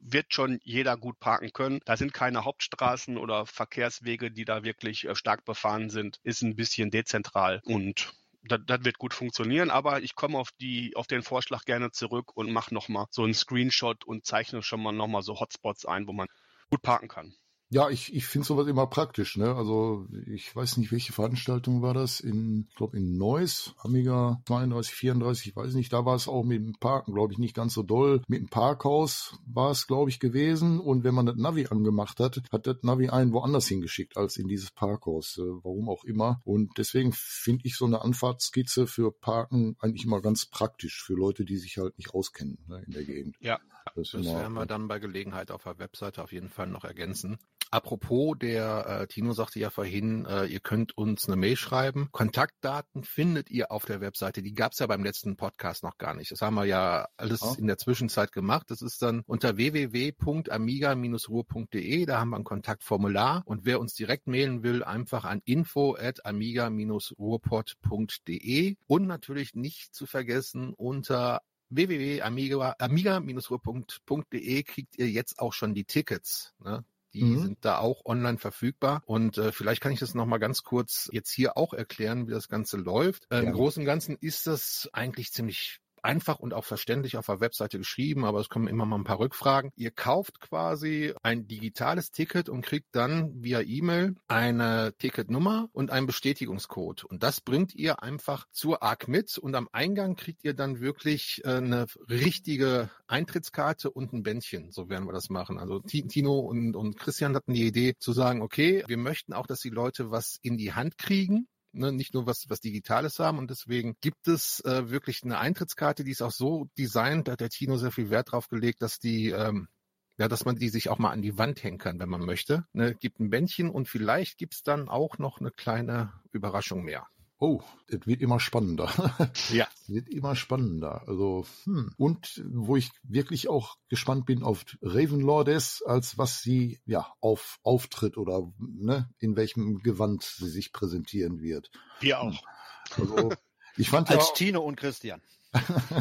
wird schon jeder gut parken können. Da sind keine Hauptstraßen oder Verkehrswege, die da wirklich äh, stark befahren sind. Ist ein bisschen dezentral und das, das wird gut funktionieren, aber ich komme auf die, auf den Vorschlag gerne zurück und mache nochmal so einen Screenshot und zeichne schon mal nochmal so Hotspots ein, wo man gut parken kann. Ja, ich, ich finde sowas immer praktisch. Ne? Also ich weiß nicht, welche Veranstaltung war das. In, ich glaube in Neuss, Amiga 32, 34, ich weiß nicht. Da war es auch mit dem Parken, glaube ich, nicht ganz so doll. Mit dem Parkhaus war es, glaube ich, gewesen. Und wenn man das Navi angemacht hat, hat das Navi einen woanders hingeschickt als in dieses Parkhaus. Äh, warum auch immer. Und deswegen finde ich so eine Anfahrtskizze für Parken eigentlich immer ganz praktisch für Leute, die sich halt nicht auskennen ne, in der Gegend. Ja, das, das werden wir dann bei Gelegenheit auf der Webseite auf jeden Fall noch ergänzen. Apropos, der äh, Tino sagte ja vorhin, äh, ihr könnt uns eine Mail schreiben. Kontaktdaten findet ihr auf der Webseite. Die gab's ja beim letzten Podcast noch gar nicht. Das haben wir ja alles oh. in der Zwischenzeit gemacht. Das ist dann unter www.amiga-ruhr.de. Da haben wir ein Kontaktformular. Und wer uns direkt mailen will, einfach an info at amiga-ruhrpott.de. Und natürlich nicht zu vergessen unter www.amiga-ruhr.de kriegt ihr jetzt auch schon die Tickets. Ne? Die mhm. sind da auch online verfügbar. Und äh, vielleicht kann ich das nochmal ganz kurz jetzt hier auch erklären, wie das Ganze läuft. Äh, ja. Im Großen und Ganzen ist das eigentlich ziemlich einfach und auch verständlich auf der Webseite geschrieben, aber es kommen immer mal ein paar Rückfragen. Ihr kauft quasi ein digitales Ticket und kriegt dann via E-Mail eine Ticketnummer und einen Bestätigungscode. Und das bringt ihr einfach zur ARC mit und am Eingang kriegt ihr dann wirklich äh, eine richtige Eintrittskarte und ein Bändchen. So werden wir das machen. Also Tino und, und Christian hatten die Idee zu sagen, okay, wir möchten auch, dass die Leute was in die Hand kriegen ne, nicht nur was, was Digitales haben. Und deswegen gibt es äh, wirklich eine Eintrittskarte, die ist auch so designt, da hat der Tino sehr viel Wert drauf gelegt, dass die ähm, ja, dass man die sich auch mal an die Wand hängen kann, wenn man möchte. Ne, gibt ein Bändchen und vielleicht gibt's dann auch noch eine kleine Überraschung mehr. Oh, es wird immer spannender. Ja. Es wird immer spannender. Also, hm. Und wo ich wirklich auch gespannt bin auf Ravenlordes, als was sie ja auf auftritt oder ne, in welchem Gewand sie sich präsentieren wird. Wir auch. Also, ich fand Als ja, Tino und Christian.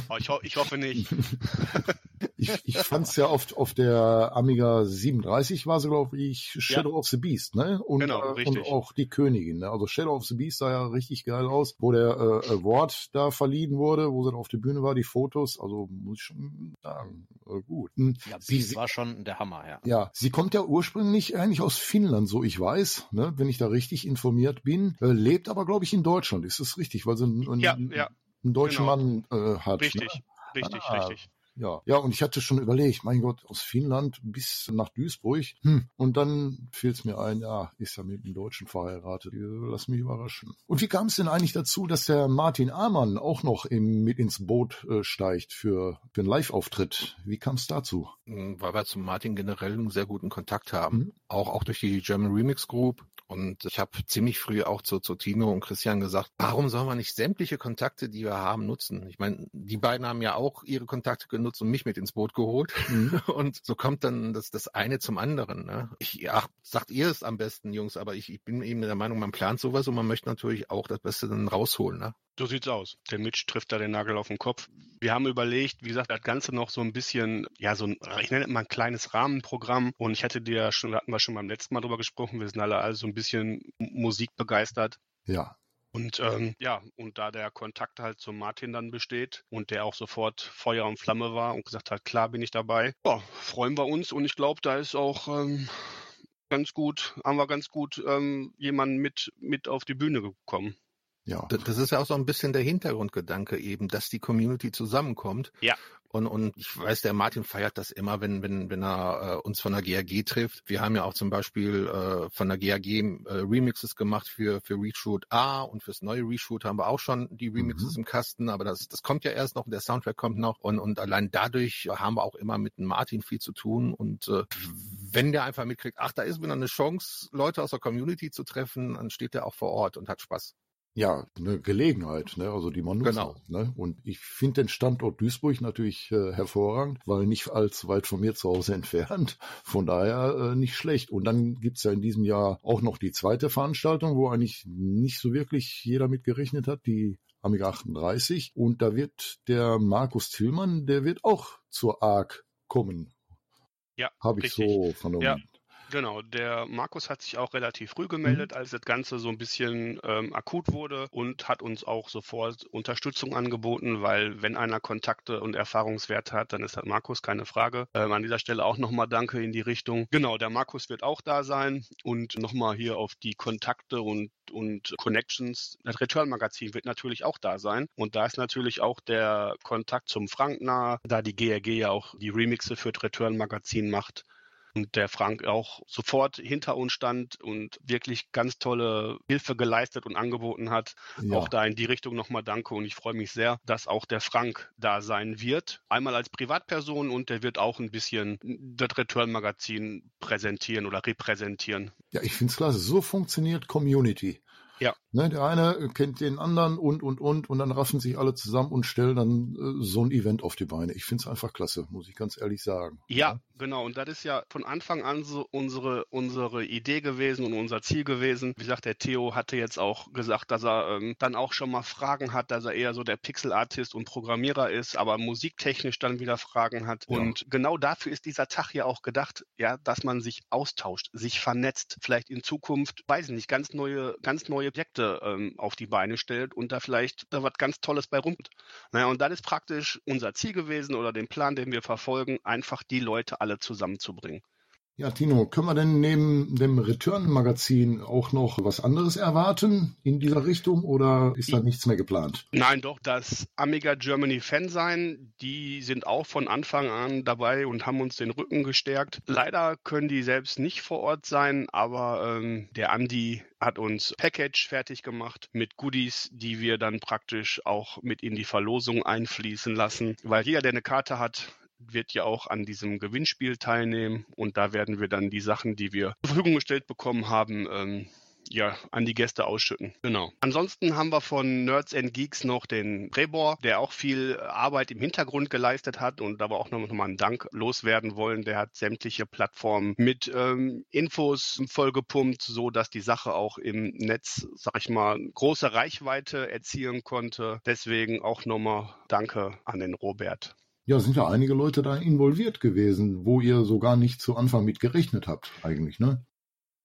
Oh, ich, ho ich hoffe nicht. ich, ich fand's ja oft auf der Amiga 37 war so, glaube ich, Shadow of the Beast, ne? Und, Genau, äh, richtig. und auch die Königin, ne? Also Shadow of the Beast sah ja richtig geil aus, wo der äh, Award da verliehen wurde, wo sie dann auf der Bühne war, die Fotos, also muss ich schon sagen, äh, gut. Hm, Ja, sie, Beast sie, war schon der Hammer, ja. ja, sie kommt ja ursprünglich eigentlich aus Finnland, so ich weiß, ne, wenn ich da richtig informiert bin, äh, lebt aber, glaube ich, in Deutschland. Ist das richtig? Weil sie einen, Ja, einen, ja, einen deutschen genau. Mann äh, hat. richtig, Ne? richtig, Ah. richtig. Ja, ja, und ich hatte schon überlegt, mein Gott, aus Finnland bis nach Duisburg. Hm. Und dann fiel es mir ein, ja, ist ja mit einem Deutschen verheiratet. Lass mich überraschen. Und wie kam es denn eigentlich dazu, dass der Martin Amann auch noch im, mit ins Boot äh, steigt für, für einen Live-Auftritt? Wie kam es dazu? Weil wir zu Martin generell einen sehr guten Kontakt haben. Mhm. Auch, auch durch die German Remix Group. Und ich habe ziemlich früh auch zu, zu Tino und Christian gesagt, warum sollen wir nicht sämtliche Kontakte, die wir haben, nutzen? Ich meine, die beiden haben ja auch ihre Kontakte genutzt und mich mit ins Boot geholt. Mhm. Und so kommt dann das, das eine zum anderen. Ne? Ich, ja, sagt ihr es am besten, Jungs, aber ich, ich bin eben der Meinung, man plant sowas und man möchte natürlich auch das Beste dann rausholen. Ne? So sieht's aus. Der Mitch trifft da den Nagel auf den Kopf. Wir haben überlegt, wie gesagt, das Ganze noch so ein bisschen, ja, so ein, ich nenne es mal ein kleines Rahmenprogramm. Und ich hatte dir ja schon, hatten wir schon beim letzten Mal drüber gesprochen, wir sind alle also ein bisschen Musik begeistert. Ja, Und ähm, ja, und da der Kontakt halt zum Martin dann besteht und der auch sofort Feuer und Flamme war und gesagt hat, klar bin ich dabei, ja, freuen wir uns und ich glaube, da ist auch ähm, ganz gut, haben wir ganz gut ähm, jemanden mit, mit auf die Bühne gekommen. Ja. Das ist ja auch so ein bisschen der Hintergrundgedanke eben, dass die Community zusammenkommt. Ja. Und, und ich weiß, der Martin feiert das immer, wenn, wenn, wenn er äh, uns von der GAG trifft. Wir haben ja auch zum Beispiel äh, von der GAG äh, Remixes gemacht für, für Reshoot A und fürs neue Reshoot haben wir auch schon die Remixes im Kasten, aber das, das kommt ja erst noch, der Soundtrack kommt noch und, und allein dadurch haben wir auch immer mit dem Martin viel zu tun und äh, wenn der einfach mitkriegt, ach, da ist wieder eine Chance, Leute aus der Community zu treffen, dann steht er auch vor Ort und hat Spaß. Ja, eine Gelegenheit, ne? also die man nutzt. Genau. Ne? Und ich finde den Standort Duisburg natürlich äh, hervorragend, weil nicht allzu weit von mir zu Hause entfernt. Von daher äh, nicht schlecht. Und dann gibt's ja in diesem Jahr auch noch die zweite Veranstaltung, wo eigentlich nicht so wirklich jeder mit gerechnet hat, die Amiga 38. Und da wird der Markus Tillmann, der wird auch zur ARC kommen. Ja, Habe ich richtig. so vernommen. Ja. Genau, der Markus hat sich auch relativ früh gemeldet, als das Ganze so ein bisschen ähm, akut wurde und hat uns auch sofort Unterstützung angeboten, weil wenn einer Kontakte und Erfahrungswerte hat, dann ist das Markus, keine Frage. Ähm, an dieser Stelle auch nochmal Danke in die Richtung. Genau, der Markus wird auch da sein und nochmal hier auf die Kontakte und und Connections. Das Return-Magazin wird natürlich auch da sein. Und da ist natürlich auch der Kontakt zum Frank nah, da die GRG ja auch die Remixe für das Return-Magazin macht und der Frank auch sofort hinter uns stand und wirklich ganz tolle Hilfe geleistet und angeboten hat. Ja. Auch da in die Richtung nochmal danke und ich freue mich sehr, dass auch der Frank da sein wird. Einmal als Privatperson und der wird auch ein bisschen das Return-Magazin präsentieren oder repräsentieren. Ja, ich find's klasse. So funktioniert Community. Ja. Ne, der eine kennt den anderen und, und, und, und dann raffen sich alle zusammen und stellen dann äh, so ein Event auf die Beine. Ich find's einfach klasse, muss ich ganz ehrlich sagen. Ja, genau. Und das ist ja von Anfang an so unsere, unsere Idee gewesen und unser Ziel gewesen. Wie gesagt, der Theo hatte jetzt auch gesagt, dass er ähm, dann auch schon mal Fragen hat, dass er eher so der Pixel-Artist und Programmierer ist, aber musiktechnisch dann wieder Fragen hat. Ja. Und genau dafür ist dieser Tag ja auch gedacht, ja, dass man sich austauscht, sich vernetzt, vielleicht in Zukunft, weiß ich nicht, ganz neue, ganz neue Projekte ähm, auf die Beine stellt und da vielleicht da was ganz Tolles bei rumkommt. Naja, und das ist praktisch unser Ziel gewesen oder den Plan, den wir verfolgen, einfach die Leute alle zusammenzubringen. Ja, Tino, können wir denn neben dem Return-Magazin auch noch was anderes erwarten in dieser Richtung oder ist da nichts mehr geplant? Nein, doch, das Amiga Germany Fan sein, die sind auch von Anfang an dabei und haben uns den Rücken gestärkt. Leider können die selbst nicht vor Ort sein, aber ähm, der Andi hat uns Package fertig gemacht mit Goodies, die wir dann praktisch auch mit in die Verlosung einfließen lassen, weil jeder, der eine Karte hat, wird ja auch an diesem Gewinnspiel teilnehmen und da werden wir dann die Sachen, die wir zur Verfügung gestellt bekommen haben, ähm, ja, an die Gäste ausschütten. Genau. Ansonsten haben wir von Nerds and Geeks noch den Rebor, der auch viel Arbeit im Hintergrund geleistet hat und wir auch nochmal einen Dank loswerden wollen. Der hat sämtliche Plattformen mit ähm, Infos vollgepumpt, so dass die Sache auch im Netz, sag ich mal, große Reichweite erzielen konnte. Deswegen auch nochmal Danke an den Robert. Ja, sind ja einige Leute da involviert gewesen, wo ihr so gar nicht zu Anfang mit gerechnet habt, eigentlich, ne?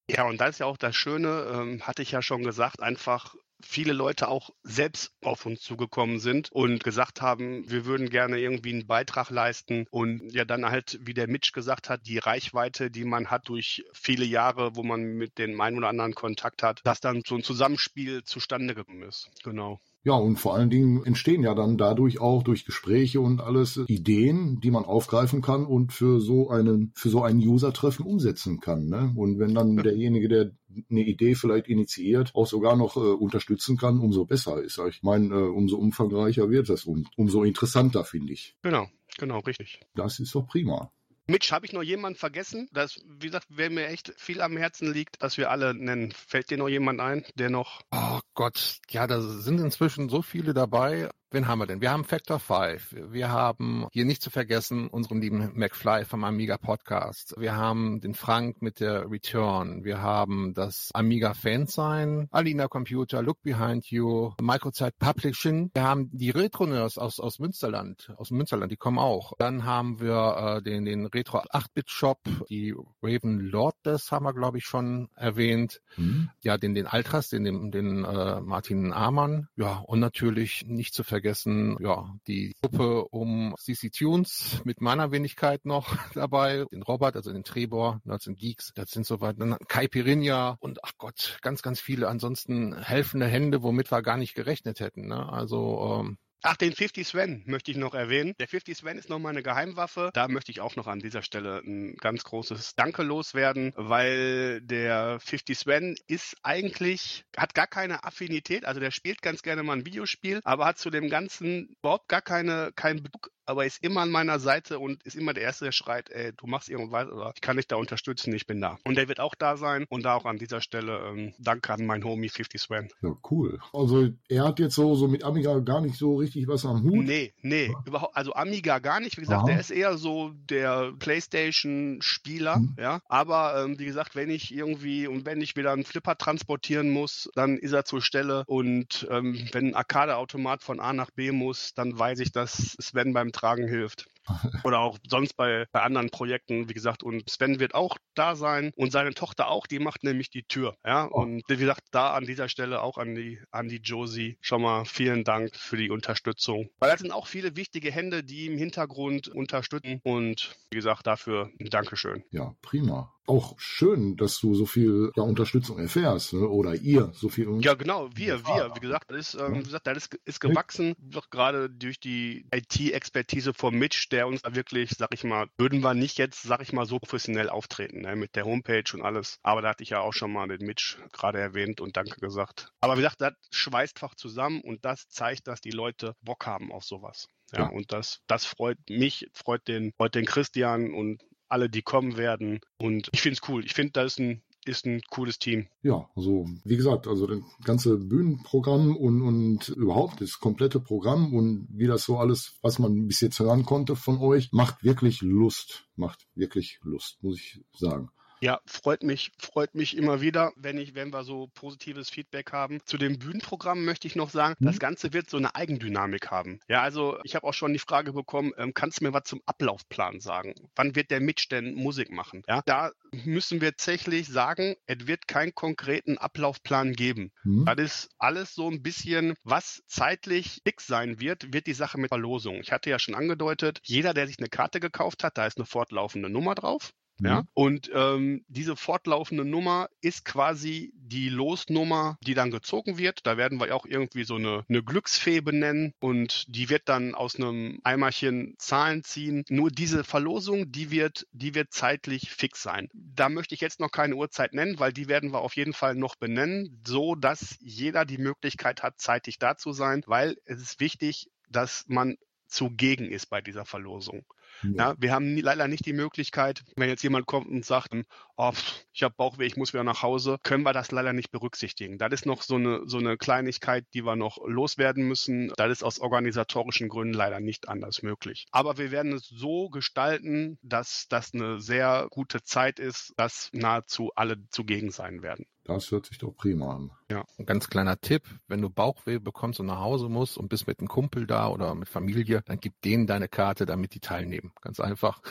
Ja, und das ist ja auch das Schöne, ähm, hatte ich ja schon gesagt, einfach viele Leute auch selbst auf uns zugekommen sind und gesagt haben, wir würden gerne irgendwie einen Beitrag leisten und ja dann halt, wie der Mitch gesagt hat, die Reichweite, die man hat durch viele Jahre, wo man mit den einen oder anderen Kontakt hat, dass dann so ein Zusammenspiel zustande gekommen ist. Genau. Ja, und vor allen Dingen entstehen ja dann dadurch auch durch Gespräche und alles Ideen, die man aufgreifen kann und für so einen, für so ein User-Treffen umsetzen kann. Ne? Und wenn dann derjenige, der eine Idee vielleicht initiiert, auch sogar noch äh, unterstützen kann, umso besser ist. Ich meine, äh, umso umfangreicher wird das und umso interessanter, finde ich. Genau, genau, richtig. Das ist doch prima. Mitch, habe ich noch jemanden vergessen? Das, wie gesagt, wer mir echt viel am Herzen liegt, dass wir alle nennen. Fällt dir noch jemand ein, der noch? Oh Gott, ja, da sind inzwischen so viele dabei. Wen haben wir denn? Wir haben Factor 5. Wir haben hier nicht zu vergessen unseren lieben McFly vom Amiga Podcast. Wir haben den Frank mit der Return. Wir haben das Amiga Fansign, Alina Computer, Look Behind You, Microzeit Publishing. Wir haben die Retroners aus, aus Münsterland, aus Münsterland, die kommen auch. Dann haben wir äh, den, den Retro 8-Bit Shop, die Raven Lord, das haben wir glaube ich schon erwähnt. Mhm. Ja, den, den Altras, den, den, den äh, Martin Amann. Ja, und natürlich nicht zu vergessen ja, die Gruppe um CC Tunes mit meiner Wenigkeit noch dabei, den Robert, also den Trebor, Nerds and Geeks, das sind soweit, dann Kai Pirinha und ach Gott, ganz, ganz viele ansonsten helfende Hände, womit wir gar nicht gerechnet hätten. Ne? Also ähm, Ach, den 50 Sven möchte ich noch erwähnen. Der 50 Sven ist nochmal eine Geheimwaffe. Da möchte ich auch noch an dieser Stelle ein ganz großes Danke loswerden, weil der 50 Sven ist eigentlich, hat gar keine Affinität. Also der spielt ganz gerne mal ein Videospiel, aber hat zu dem Ganzen überhaupt gar keine, keinen Bezug aber ist immer an meiner Seite und ist immer der Erste, der schreit, ey, du machst irgendwas oder ich kann dich da unterstützen, ich bin da. Und der wird auch da sein und da auch an dieser Stelle ähm, danke an mein Homie 50 Sven. Ja, cool. Also er hat jetzt so, so mit Amiga gar nicht so richtig was am Hut. Nee, nee, ja. überhaupt, also Amiga gar nicht. Wie gesagt, Aha. der ist eher so der Playstation-Spieler, mhm. ja. Aber ähm, wie gesagt, wenn ich irgendwie und wenn ich wieder einen Flipper transportieren muss, dann ist er zur Stelle und ähm, wenn ein Arcade-Automat von A nach B muss, dann weiß ich, dass Sven beim Tragen hilft. Oder auch sonst bei, bei anderen Projekten, wie gesagt, und Sven wird auch da sein und seine Tochter auch, die macht nämlich die Tür. Ja, oh. und wie gesagt, da an dieser Stelle auch an die, an die Josie schon mal vielen Dank für die Unterstützung. Weil das sind auch viele wichtige Hände, die im Hintergrund unterstützen und wie gesagt, dafür ein Dankeschön. Ja, prima auch schön, dass du so viel ja, Unterstützung erfährst, ne? oder ihr so viel. Ja, genau, wir, wir, wie gesagt, das ist, ähm, wie gesagt, das ist, ist gewachsen, doch gerade durch die IT-Expertise von Mitch, der uns da wirklich, sag ich mal, würden wir nicht jetzt, sag ich mal, so professionell auftreten, ne? mit der Homepage und alles. Aber da hatte ich ja auch schon mal den Mitch gerade erwähnt und Danke gesagt. Aber wie gesagt, das schweißt einfach zusammen und das zeigt, dass die Leute Bock haben auf sowas. Ja, ja, und das, das freut mich, freut den, freut den Christian und alle, die kommen werden. Und ich finde es cool. Ich finde, das ist ein, ist ein cooles Team. Ja, also wie gesagt, also das ganze Bühnenprogramm und, und überhaupt das komplette Programm und wie das so alles, was man bis jetzt hören konnte von euch, macht wirklich Lust. Macht wirklich Lust, muss ich sagen. Ja, freut mich, freut mich immer wieder, wenn ich, wenn wir so positives Feedback haben. Zu dem Bühnenprogramm möchte ich noch sagen, mhm. das Ganze wird so eine Eigendynamik haben. Ja, also ich habe auch schon die Frage bekommen, ähm, kannst du mir was zum Ablaufplan sagen? Wann wird der Mitch denn Musik machen? Ja, da müssen wir tatsächlich sagen, es wird keinen konkreten Ablaufplan geben. Mhm. Das ist alles so ein bisschen, was zeitlich fix sein wird, wird die Sache mit Verlosung. Ich hatte ja schon angedeutet, jeder, der sich eine Karte gekauft hat, da ist eine fortlaufende Nummer drauf. Ja, mhm. und ähm, diese fortlaufende Nummer ist quasi die Losnummer, die dann gezogen wird. Da werden wir auch irgendwie so eine, eine Glücksfee benennen und die wird dann aus einem Eimerchen Zahlen ziehen. Nur diese Verlosung, die wird, die wird zeitlich fix sein. Da möchte ich jetzt noch keine Uhrzeit nennen, weil die werden wir auf jeden Fall noch benennen, so dass jeder die Möglichkeit hat, zeitig da zu sein, weil es ist wichtig, dass man zugegen ist bei dieser Verlosung. Ja. ja wir haben leider nicht die Möglichkeit, wenn jetzt jemand kommt und sagt, oh, ich habe Bauchweh, ich muss wieder nach Hause, können wir das leider nicht berücksichtigen. Das ist noch so eine, so eine Kleinigkeit, die wir noch loswerden müssen. Das ist aus organisatorischen Gründen leider nicht anders möglich. Aber wir werden es so gestalten, dass das eine sehr gute Zeit ist, dass nahezu alle zugegen sein werden. Das hört sich doch prima an. Ja, ein ganz kleiner Tipp, wenn du Bauchweh bekommst und nach Hause musst und bist mit einem Kumpel da oder mit Familie, dann gib denen deine Karte, damit die teilnehmen. Ganz einfach.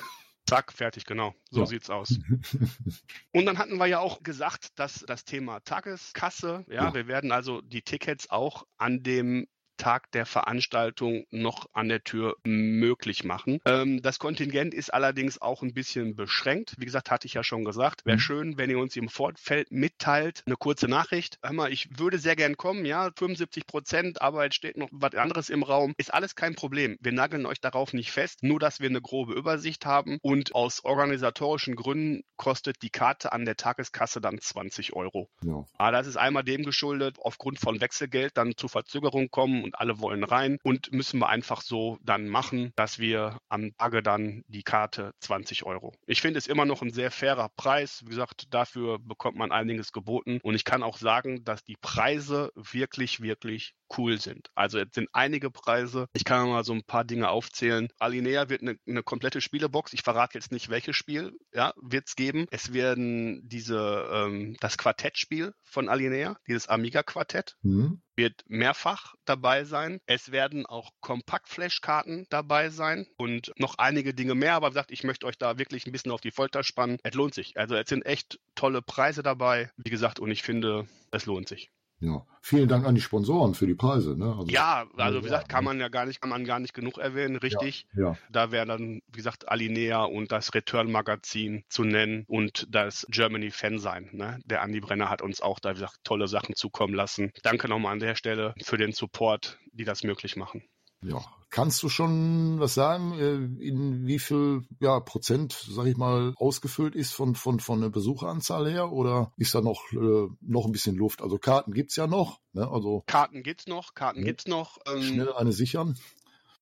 Zack, fertig, genau. So ja. sieht's aus. Und dann hatten wir ja auch gesagt, dass das Thema Tageskasse, ja, ja, wir werden also die Tickets auch an dem Tag der Veranstaltung noch an der Tür möglich machen. Ähm, das Kontingent ist allerdings auch ein bisschen beschränkt. Wie gesagt, hatte ich ja schon gesagt. Wäre mhm. schön, wenn ihr uns im Vorfeld mitteilt, eine kurze Nachricht. Hör mal, ich würde sehr gern kommen, ja, 75 Prozent, aber jetzt steht noch was anderes im Raum. Ist alles kein Problem. Wir nageln euch darauf nicht fest, nur dass wir eine grobe Übersicht haben und aus organisatorischen Gründen kostet die Karte an der Tageskasse dann 20 Euro. Ja. Aber ah, das ist einmal dem geschuldet, aufgrund von Wechselgeld dann zu Verzögerung kommen und alle wollen rein und müssen wir einfach so dann machen, dass wir am Tage dann die Karte 20 Euro. Ich finde es immer noch ein sehr fairer Preis. Wie gesagt, dafür bekommt man einiges geboten und ich kann auch sagen, dass die Preise wirklich, wirklich cool sind. Also jetzt sind einige Preise. Ich kann mal so ein paar Dinge aufzählen. Alinea wird eine, eine komplette Spielebox. Ich verrate jetzt nicht, welches Spiel, ja, wird es geben. Es werden diese, ähm, das Quartettspiel von Alinea, dieses Amiga-Quartett, mhm. wird mehrfach dabei sein. Es werden auch Kompakt-Flash-Karten dabei sein und noch einige Dinge mehr. Aber wie gesagt, ich möchte euch da wirklich ein bisschen auf die Folter spannen. Es lohnt sich. Also es sind echt tolle Preise dabei. Wie gesagt, und ich finde, es lohnt sich. Ja, vielen Dank an die Sponsoren für die Preise. Ne? Also, ja, also wie gesagt, kann man ja gar nicht, kann man gar nicht genug erwähnen, richtig. Ja, ja. Da wäre dann, wie gesagt, Alinea und das Return Magazin zu nennen und das Germany Fan sein. Ne? Der Andi Brenner hat uns auch da, wie gesagt, tolle Sachen zukommen lassen. Danke nochmal an der Stelle für den Support, die das möglich machen. Ja, kannst du schon was sagen, äh, in wie viel ja, Prozent, sag ich mal, ausgefüllt ist von, von, von der Besucheranzahl her oder ist da noch, äh, noch ein bisschen Luft? Also Karten gibt's ja noch, ne? Also Karten gibt's noch, Karten ja. gibt's noch. Ähm, schnell eine sichern.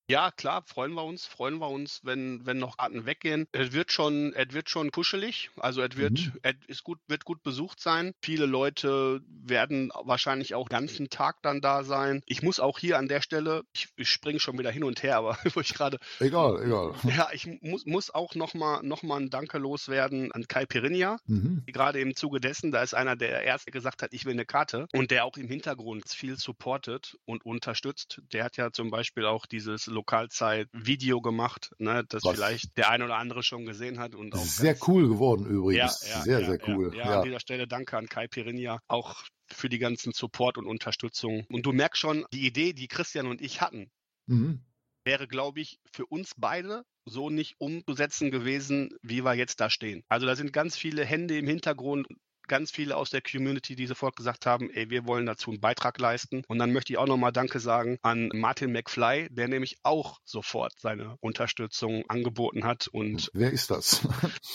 Ja, klar, freuen wir uns, freuen wir uns, wenn, wenn noch Karten weggehen. Es wird schon, es wird schon kuschelig. Also es wird, mhm. es ist gut, wird gut besucht sein. Viele Leute werden wahrscheinlich auch ganzen Tag dann da sein. Ich muss auch hier an der Stelle, ich, ich springe schon wieder hin und her, aber wo ich gerade. Egal, egal. Ja, ich muss, muss auch nochmal, noch mal ein Danke loswerden an Kai Pirinha. Mhm. Gerade im Zuge dessen, da ist einer, der erst gesagt hat, ich will eine Karte und der auch im Hintergrund viel supportet und unterstützt. Der hat ja zum Beispiel auch dieses Lokalzeit-Video gemacht, ne, das Was? vielleicht der eine oder andere schon gesehen hat. Und auch sehr cool geworden übrigens. Ja, ja, sehr, ja, sehr cool. Ja, an dieser Stelle danke an Kai Pirinha, auch für die ganzen Support und Unterstützung. Und du merkst schon, die Idee, die Christian und ich hatten, mhm. wäre, glaube ich, für uns beide so nicht umzusetzen gewesen, wie wir jetzt da stehen. Also da sind ganz viele Hände im Hintergrund ganz viele aus der Community, die sofort gesagt haben, ey, wir wollen dazu einen Beitrag leisten. Und dann möchte ich auch nochmal Danke sagen an Martin McFly, der nämlich auch sofort seine Unterstützung angeboten hat. Und Wer ist das?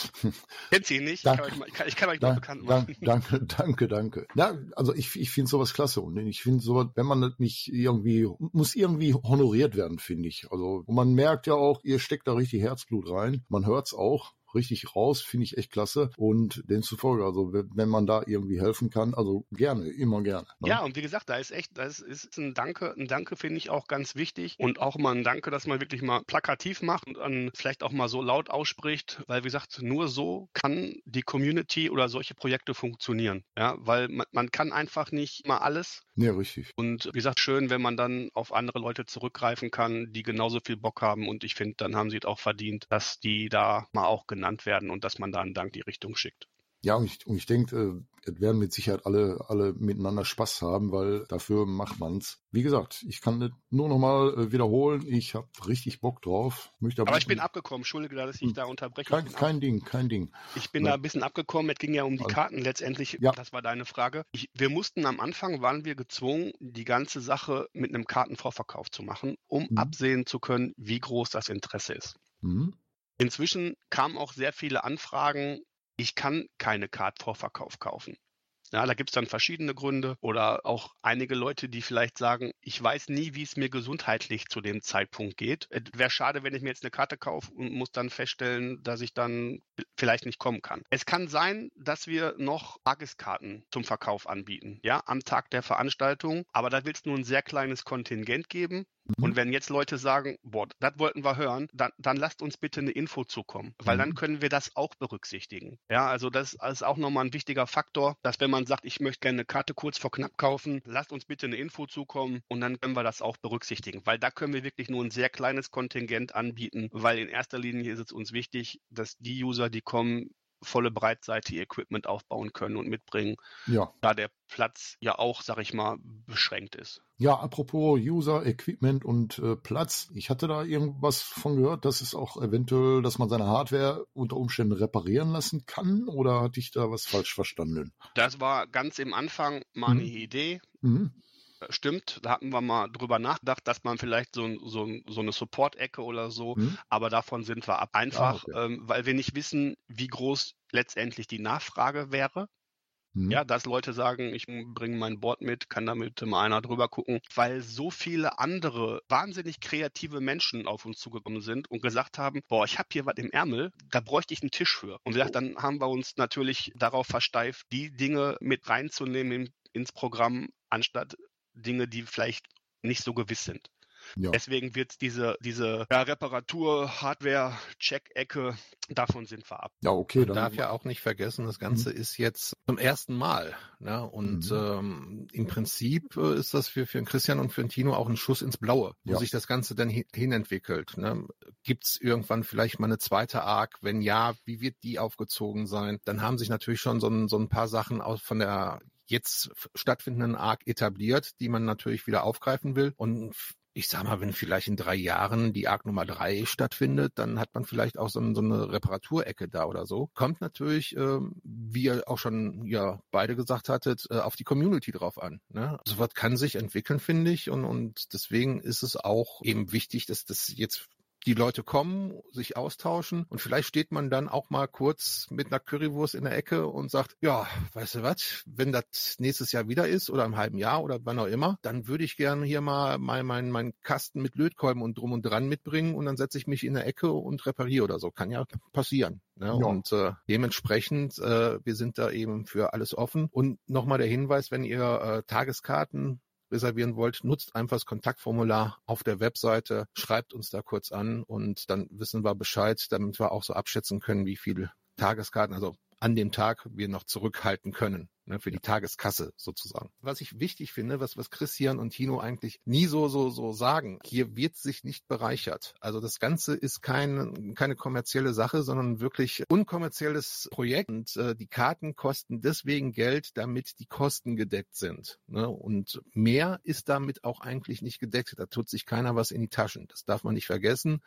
Kennt sie ihn nicht? Danke. Ich kann, ich kann euch mal bekannt machen. Danke, danke, danke. Ja, also ich, ich finde sowas klasse. Und ich finde sowas, wenn man das nicht irgendwie, muss irgendwie honoriert werden, finde ich. Also man merkt ja auch, ihr steckt da richtig Herzblut rein. Man hört's auch richtig raus, finde ich echt klasse. Und demzufolge, also wenn man da irgendwie helfen kann, also gerne, immer gerne. Ne? Ja, und wie gesagt, da ist echt, das ist ein Danke, ein Danke finde ich auch ganz wichtig und auch mal ein Danke, dass man wirklich mal plakativ macht und dann vielleicht auch mal so laut ausspricht, weil wie gesagt, nur so kann die Community oder solche Projekte funktionieren. Ja, weil man, man kann einfach nicht mal alles. Ja, richtig. Und wie gesagt, schön, wenn man dann auf andere Leute zurückgreifen kann, die genauso viel Bock haben und ich finde, dann haben sie es auch verdient, dass die da mal auch genannt werden und dass man da einen Dank die Richtung schickt. Ja, und ich, und ich denke, äh, es werden mit Sicherheit alle, alle miteinander Spaß haben, weil dafür macht man's. Wie gesagt, ich kann nur nochmal äh, wiederholen. Ich habe richtig Bock drauf. Möchte aber, aber ich bin abgekommen. Entschuldige, dass ich hm. da unterbreche. Kein, kein Ding, kein Ding. Ich bin ja. da ein bisschen abgekommen. Es ging ja um die Karten letztendlich. Ja. Das war deine Frage. Ich, wir mussten am Anfang, waren wir gezwungen, die ganze Sache mit einem Kartenvorverkauf zu machen, um mhm. absehen zu können, wie groß das Interesse ist. Mhm. Inzwischen kamen auch sehr viele Anfragen, ich kann keine Card-Vorverkauf kaufen. Ja, da gibt's dann verschiedene Gründe oder auch einige Leute, die vielleicht sagen, ich weiß nie, wie es mir gesundheitlich zu dem Zeitpunkt geht. Wäre schade, wenn ich mir jetzt eine Karte kaufe und muss dann feststellen, dass ich dann vielleicht nicht kommen kann. Es kann sein, dass wir noch Tageskarten zum Verkauf anbieten, ja, am Tag der Veranstaltung, aber da wird es nur ein sehr kleines Kontingent geben. Mhm. Und wenn jetzt Leute sagen, boah, das wollten wir hören, dann, dann lasst uns bitte eine Info zukommen, weil mhm. dann können wir das auch berücksichtigen. Ja, also das ist auch nochmal ein wichtiger Faktor, dass wenn man sagt, ich möchte gerne eine Karte kurz vor knapp kaufen, lasst uns bitte eine Info zukommen und dann können wir das auch berücksichtigen, weil da können wir wirklich nur ein sehr kleines Kontingent anbieten, weil in erster Linie ist es uns wichtig, dass die User, die kommen, volle Breitseite Equipment aufbauen können und mitbringen. Ja. Da der Platz ja auch, sag ich mal, beschränkt ist. Ja, apropos User, Equipment und äh, Platz. Ich hatte da irgendwas von gehört, dass es auch eventuell, dass man seine Hardware unter Umständen reparieren lassen kann oder hatte ich da was falsch verstanden? Das war ganz im Anfang mal mhm. Idee. Mhm stimmt, da hatten wir mal drüber nachgedacht, dass man vielleicht so, so, so eine Support-Ecke oder so, mhm. aber davon sind wir ab. Einfach, ah, okay. ähm, weil wir nicht wissen, wie groß letztendlich die Nachfrage wäre. Mhm. Ja, dass Leute sagen, ich bringe mein Board mit, kann damit mal einer drüber gucken, weil so viele andere wahnsinnig kreative Menschen auf uns zugekommen sind und gesagt haben, boah, ich habe hier was im Ärmel, da bräuchte ich einen Tisch für. Und gesagt, dann haben wir uns natürlich darauf versteift, die Dinge mit reinzunehmen ins Programm, anstatt Dinge, die vielleicht nicht so gewiss sind. Ja. Deswegen wird diese, diese ja, Reparatur, Hardware, Check-Ecke, davon sind wir ab. Ja, okay. Man darf ja auch nicht vergessen, das Ganze mhm. ist jetzt zum ersten Mal. Ne? Und mhm. ähm, im Prinzip äh, ist das für, für Christian und für den Tino auch ein Schuss ins Blaue, wo ja. sich das Ganze dann hin, hinentwickelt. Ne? Gibt es irgendwann vielleicht mal eine zweite Arc? Wenn ja, wie wird die aufgezogen sein? Dann haben sich natürlich schon so ein, so ein paar Sachen aus von der jetzt stattfindenden Arc etabliert, die man natürlich wieder aufgreifen will. Und ich sag mal, wenn vielleicht in drei Jahren die Arc Nummer drei stattfindet, dann hat man vielleicht auch so, so eine Reparaturecke da oder so. Kommt natürlich, äh, wie ihr auch schon ja beide gesagt hattet, äh, auf die Community drauf an. Ne? So was kann sich entwickeln, finde ich. Und, und deswegen ist es auch eben wichtig, dass das jetzt die Leute kommen, sich austauschen und vielleicht steht man dann auch mal kurz mit einer Currywurst in der Ecke und sagt, ja, weißt du was, wenn das nächstes Jahr wieder ist oder im halben Jahr oder wann auch immer, dann würde ich gerne hier mal meinen mein, mein Kasten mit Lötkolben und drum und dran mitbringen und dann setze ich mich in der Ecke und repariere oder so. Kann ja passieren. Ne? Ja. Und äh, dementsprechend, äh, wir sind da eben für alles offen. Und nochmal der Hinweis, wenn ihr äh, Tageskarten reservieren wollt, nutzt einfach das Kontaktformular auf der Webseite, schreibt uns da kurz an und dann wissen wir Bescheid, damit wir auch so abschätzen können, wie viele Tageskarten, also an dem Tag wir noch zurückhalten können ne, für die Tageskasse sozusagen. Was ich wichtig finde, was, was Christian und Tino eigentlich nie so, so, so sagen, hier wird sich nicht bereichert. Also das Ganze ist kein, keine kommerzielle Sache, sondern wirklich unkommerzielles Projekt und äh, die Karten kosten deswegen Geld, damit die Kosten gedeckt sind. Ne? Und mehr ist damit auch eigentlich nicht gedeckt. Da tut sich keiner was in die Taschen. Das darf man nicht vergessen.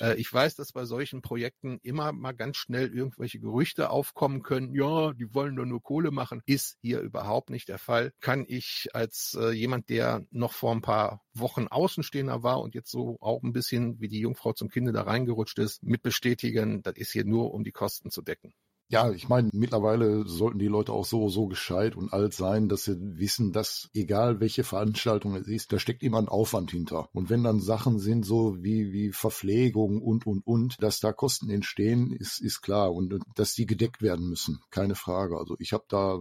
Äh, ich weiß, dass bei solchen Projekten immer mal ganz schnell irgendwelche Gerüchte aufkommen können. Ja, die wollen doch nur Kohle machen. Ist ist hier überhaupt nicht der Fall. Kann ich als äh, jemand, der noch vor ein paar Wochen Außenstehender war und jetzt so auch ein bisschen wie die Jungfrau zum Kinde da reingerutscht ist, mit bestätigen, das ist hier nur, um die Kosten zu decken. Ja, ich meine, mittlerweile sollten die Leute auch so, so gescheit und alt sein, dass sie wissen, dass egal welche Veranstaltung es ist, da steckt immer ein Aufwand hinter. Und wenn dann Sachen sind, so wie, wie Verpflegung und, und, und, dass da Kosten entstehen, ist, ist klar. Und dass die gedeckt werden müssen. Keine Frage. Also ich habe da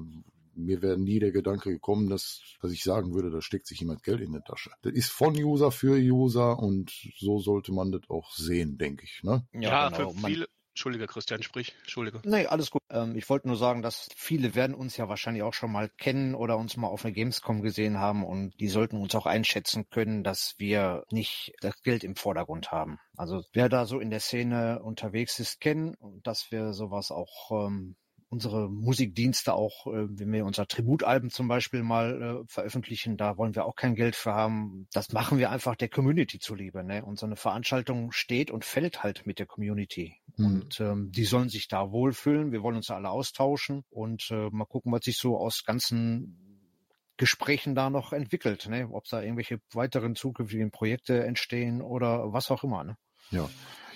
mir wäre nie der Gedanke gekommen, dass, dass ich sagen würde, da steckt sich jemand Geld in der Tasche. Das ist von User für User und so sollte man das auch sehen, denke ich. Ne? Ja, ja genau. für viele, Entschuldige, Christian, sprich. Entschuldige. Nee, alles gut. Ähm, ich wollte nur sagen, dass viele werden uns ja wahrscheinlich auch schon mal kennen oder uns mal auf einer Gamescom gesehen haben und die sollten uns auch einschätzen können, dass wir nicht das Geld im Vordergrund haben. Also wer da so in der Szene unterwegs ist, kennen dass wir sowas auch ähm, unsere Musikdienste auch, äh, wenn wir unser Tributalben zum Beispiel mal äh, veröffentlichen, da wollen wir auch kein Geld für haben. Das machen wir einfach der Community zuliebe. Ne? Und so eine Veranstaltung steht und fällt halt mit der Community. Mhm. Und ähm, die sollen sich da wohlfühlen. Wir wollen uns alle austauschen und äh, mal gucken, was sich so aus ganzen Gesprächen da noch entwickelt, ne? ob da irgendwelche weiteren zukünftigen Projekte entstehen oder was auch immer. Ne? Ja.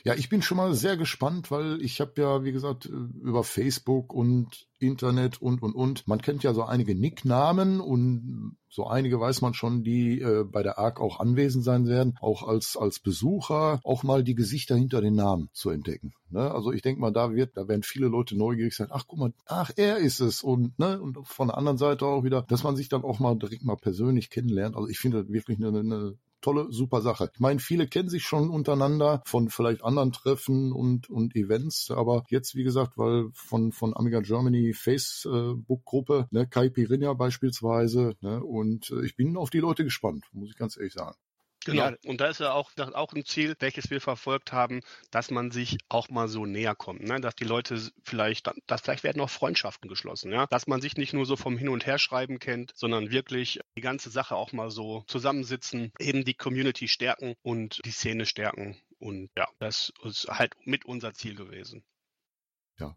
Ja, ich bin schon mal sehr gespannt, weil ich habe ja, wie gesagt, über Facebook und Internet und und und. Man kennt ja so einige Nicknamen und so einige weiß man schon, die äh, bei der ARC auch anwesend sein werden, auch als als Besucher auch mal die Gesichter hinter den Namen zu entdecken. Ne? Also ich denke mal, da wird, da werden viele Leute neugierig sein. Ach guck mal, ach er ist es und ne und von der anderen Seite auch wieder, dass man sich dann auch mal direkt mal persönlich kennenlernt. Also ich finde wirklich eine, eine tolle, super Sache. Ich meine, viele kennen sich schon untereinander von vielleicht anderen Treffen und, und Events, aber jetzt, wie gesagt, weil von, von Amiga Germany Facebook-Gruppe, ne, Kai Pirinha beispielsweise, ne, und äh, ich bin auf die Leute gespannt, muss ich ganz ehrlich sagen. Genau. Ja. Und da ist ja auch, auch ein Ziel, welches wir verfolgt haben, dass man sich auch mal so näher kommt, ne? dass die Leute vielleicht, dass vielleicht werden auch Freundschaften geschlossen, ja, dass man sich nicht nur so vom Hin und Her schreiben kennt, sondern wirklich die ganze Sache auch mal so zusammensitzen, eben die Community stärken und die Szene stärken. Und ja, das ist halt mit unser Ziel gewesen. Ja.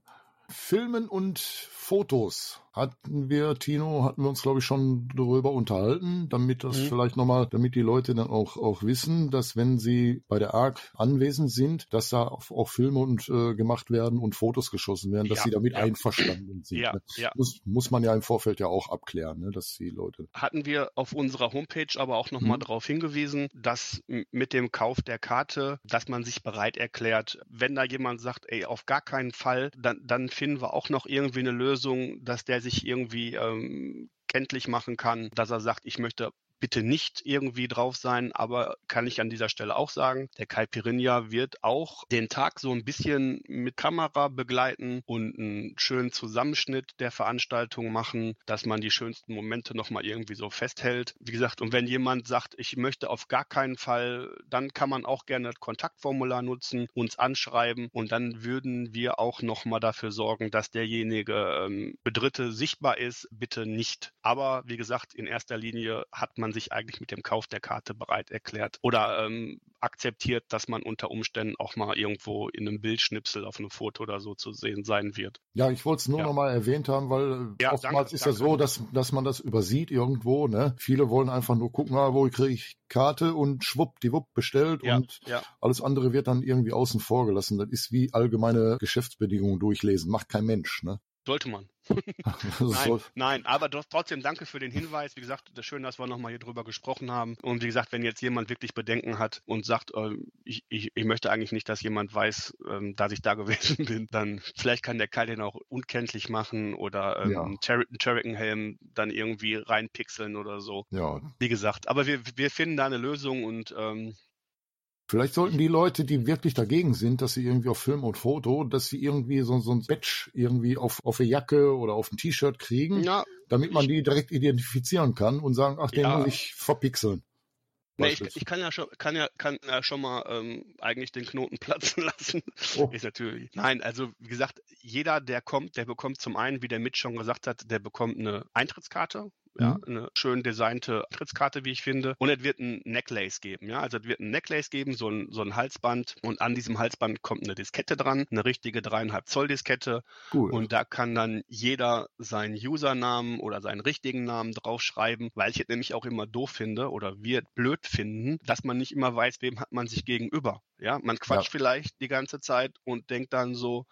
Filmen und Fotos hatten wir, Tino, hatten wir uns, glaube ich, schon darüber unterhalten, damit das mhm. vielleicht nochmal, damit die Leute dann auch, auch wissen, dass wenn sie bei der ARC anwesend sind, dass da auch, auch Filme und äh, gemacht werden und Fotos geschossen werden, dass ja, sie damit ja. einverstanden sind. Ja, ne? ja. Muss, muss man ja im Vorfeld ja auch abklären, ne, dass die Leute. Hatten wir auf unserer Homepage aber auch nochmal mhm. darauf hingewiesen, dass mit dem Kauf der Karte, dass man sich bereit erklärt, wenn da jemand sagt, ey, auf gar keinen Fall, dann, dann finden wir auch noch irgendwie eine Lösung, dass der sich irgendwie ähm, kenntlich machen kann, dass er sagt, ich möchte bitte nicht irgendwie drauf sein, aber kann ich an dieser Stelle auch sagen, der Kai Pirinha wird auch den Tag so ein bisschen mit Kamera begleiten und einen schönen Zusammenschnitt der Veranstaltung machen, dass man die schönsten Momente nochmal irgendwie so festhält. Wie gesagt, und wenn jemand sagt, ich möchte auf gar keinen Fall, dann kann man auch gerne das Kontaktformular nutzen, uns anschreiben und dann würden wir auch nochmal dafür sorgen, dass derjenige ähm, Bedritte sichtbar ist, bitte nicht. Aber wie gesagt, in erster Linie hat man man sich eigentlich mit dem Kauf der Karte bereit erklärt oder ähm, akzeptiert, dass man unter Umständen auch mal irgendwo in einem Bildschnipsel auf einem Foto oder so zu sehen sein wird. Ja, ich wollte es nur ja. noch mal erwähnt haben, weil äh, ja, oftmals danke, ist danke. ja so, dass, dass man das übersieht irgendwo. Ne? Viele wollen einfach nur gucken, ah, wo kriege ich Karte und schwuppdiwupp bestellt ja, und ja. alles andere wird dann irgendwie außen vor gelassen. Das ist wie allgemeine Geschäftsbedingungen durchlesen. Macht kein Mensch. Ne? Sollte man. nein, nein, aber doch, trotzdem danke für den Hinweis. Wie gesagt, das ist schön, dass wir nochmal hier drüber gesprochen haben. Und wie gesagt, wenn jetzt jemand wirklich Bedenken hat und sagt, äh, ich, ich, ich möchte eigentlich nicht, dass jemand weiß, äh, dass ich da gewesen bin, dann vielleicht kann der Kai den auch unkenntlich machen oder ähm, ja. einen Turrican-Helm dann irgendwie reinpixeln oder so. Ja. Wie gesagt, aber wir, wir finden da eine Lösung und ähm, Vielleicht sollten die Leute, die wirklich dagegen sind, dass sie irgendwie auf Film und Foto, dass sie irgendwie so, so ein Badge irgendwie auf, auf eine Jacke oder auf ein T-Shirt kriegen, ja, damit man die direkt identifizieren kann und sagen, ach, den ja. muss ich verpixeln. Nee, ich, ich, kann ja schon, kann ja, kann ja schon mal ähm, eigentlich den Knoten platzen lassen. Oh. Ist natürlich. Nein, also wie gesagt, jeder, der kommt, der bekommt zum einen, wie der Mitch schon gesagt hat, der bekommt eine Eintrittskarte, ja, mhm. eine schön designte Trittskarte, wie ich finde. Und es wird ein Necklace geben, ja. Also es wird ein Necklace geben, so ein, so ein Halsband. Und an diesem Halsband kommt eine Diskette dran, eine richtige dreieinhalb Zoll Diskette. Cool. Und da kann dann jeder seinen Usernamen oder seinen richtigen Namen draufschreiben, weil ich es nämlich auch immer doof finde oder wir blöd finden, dass man nicht immer weiß, wem hat man sich gegenüber. Ja, man quatscht ja. vielleicht die ganze Zeit und denkt dann so,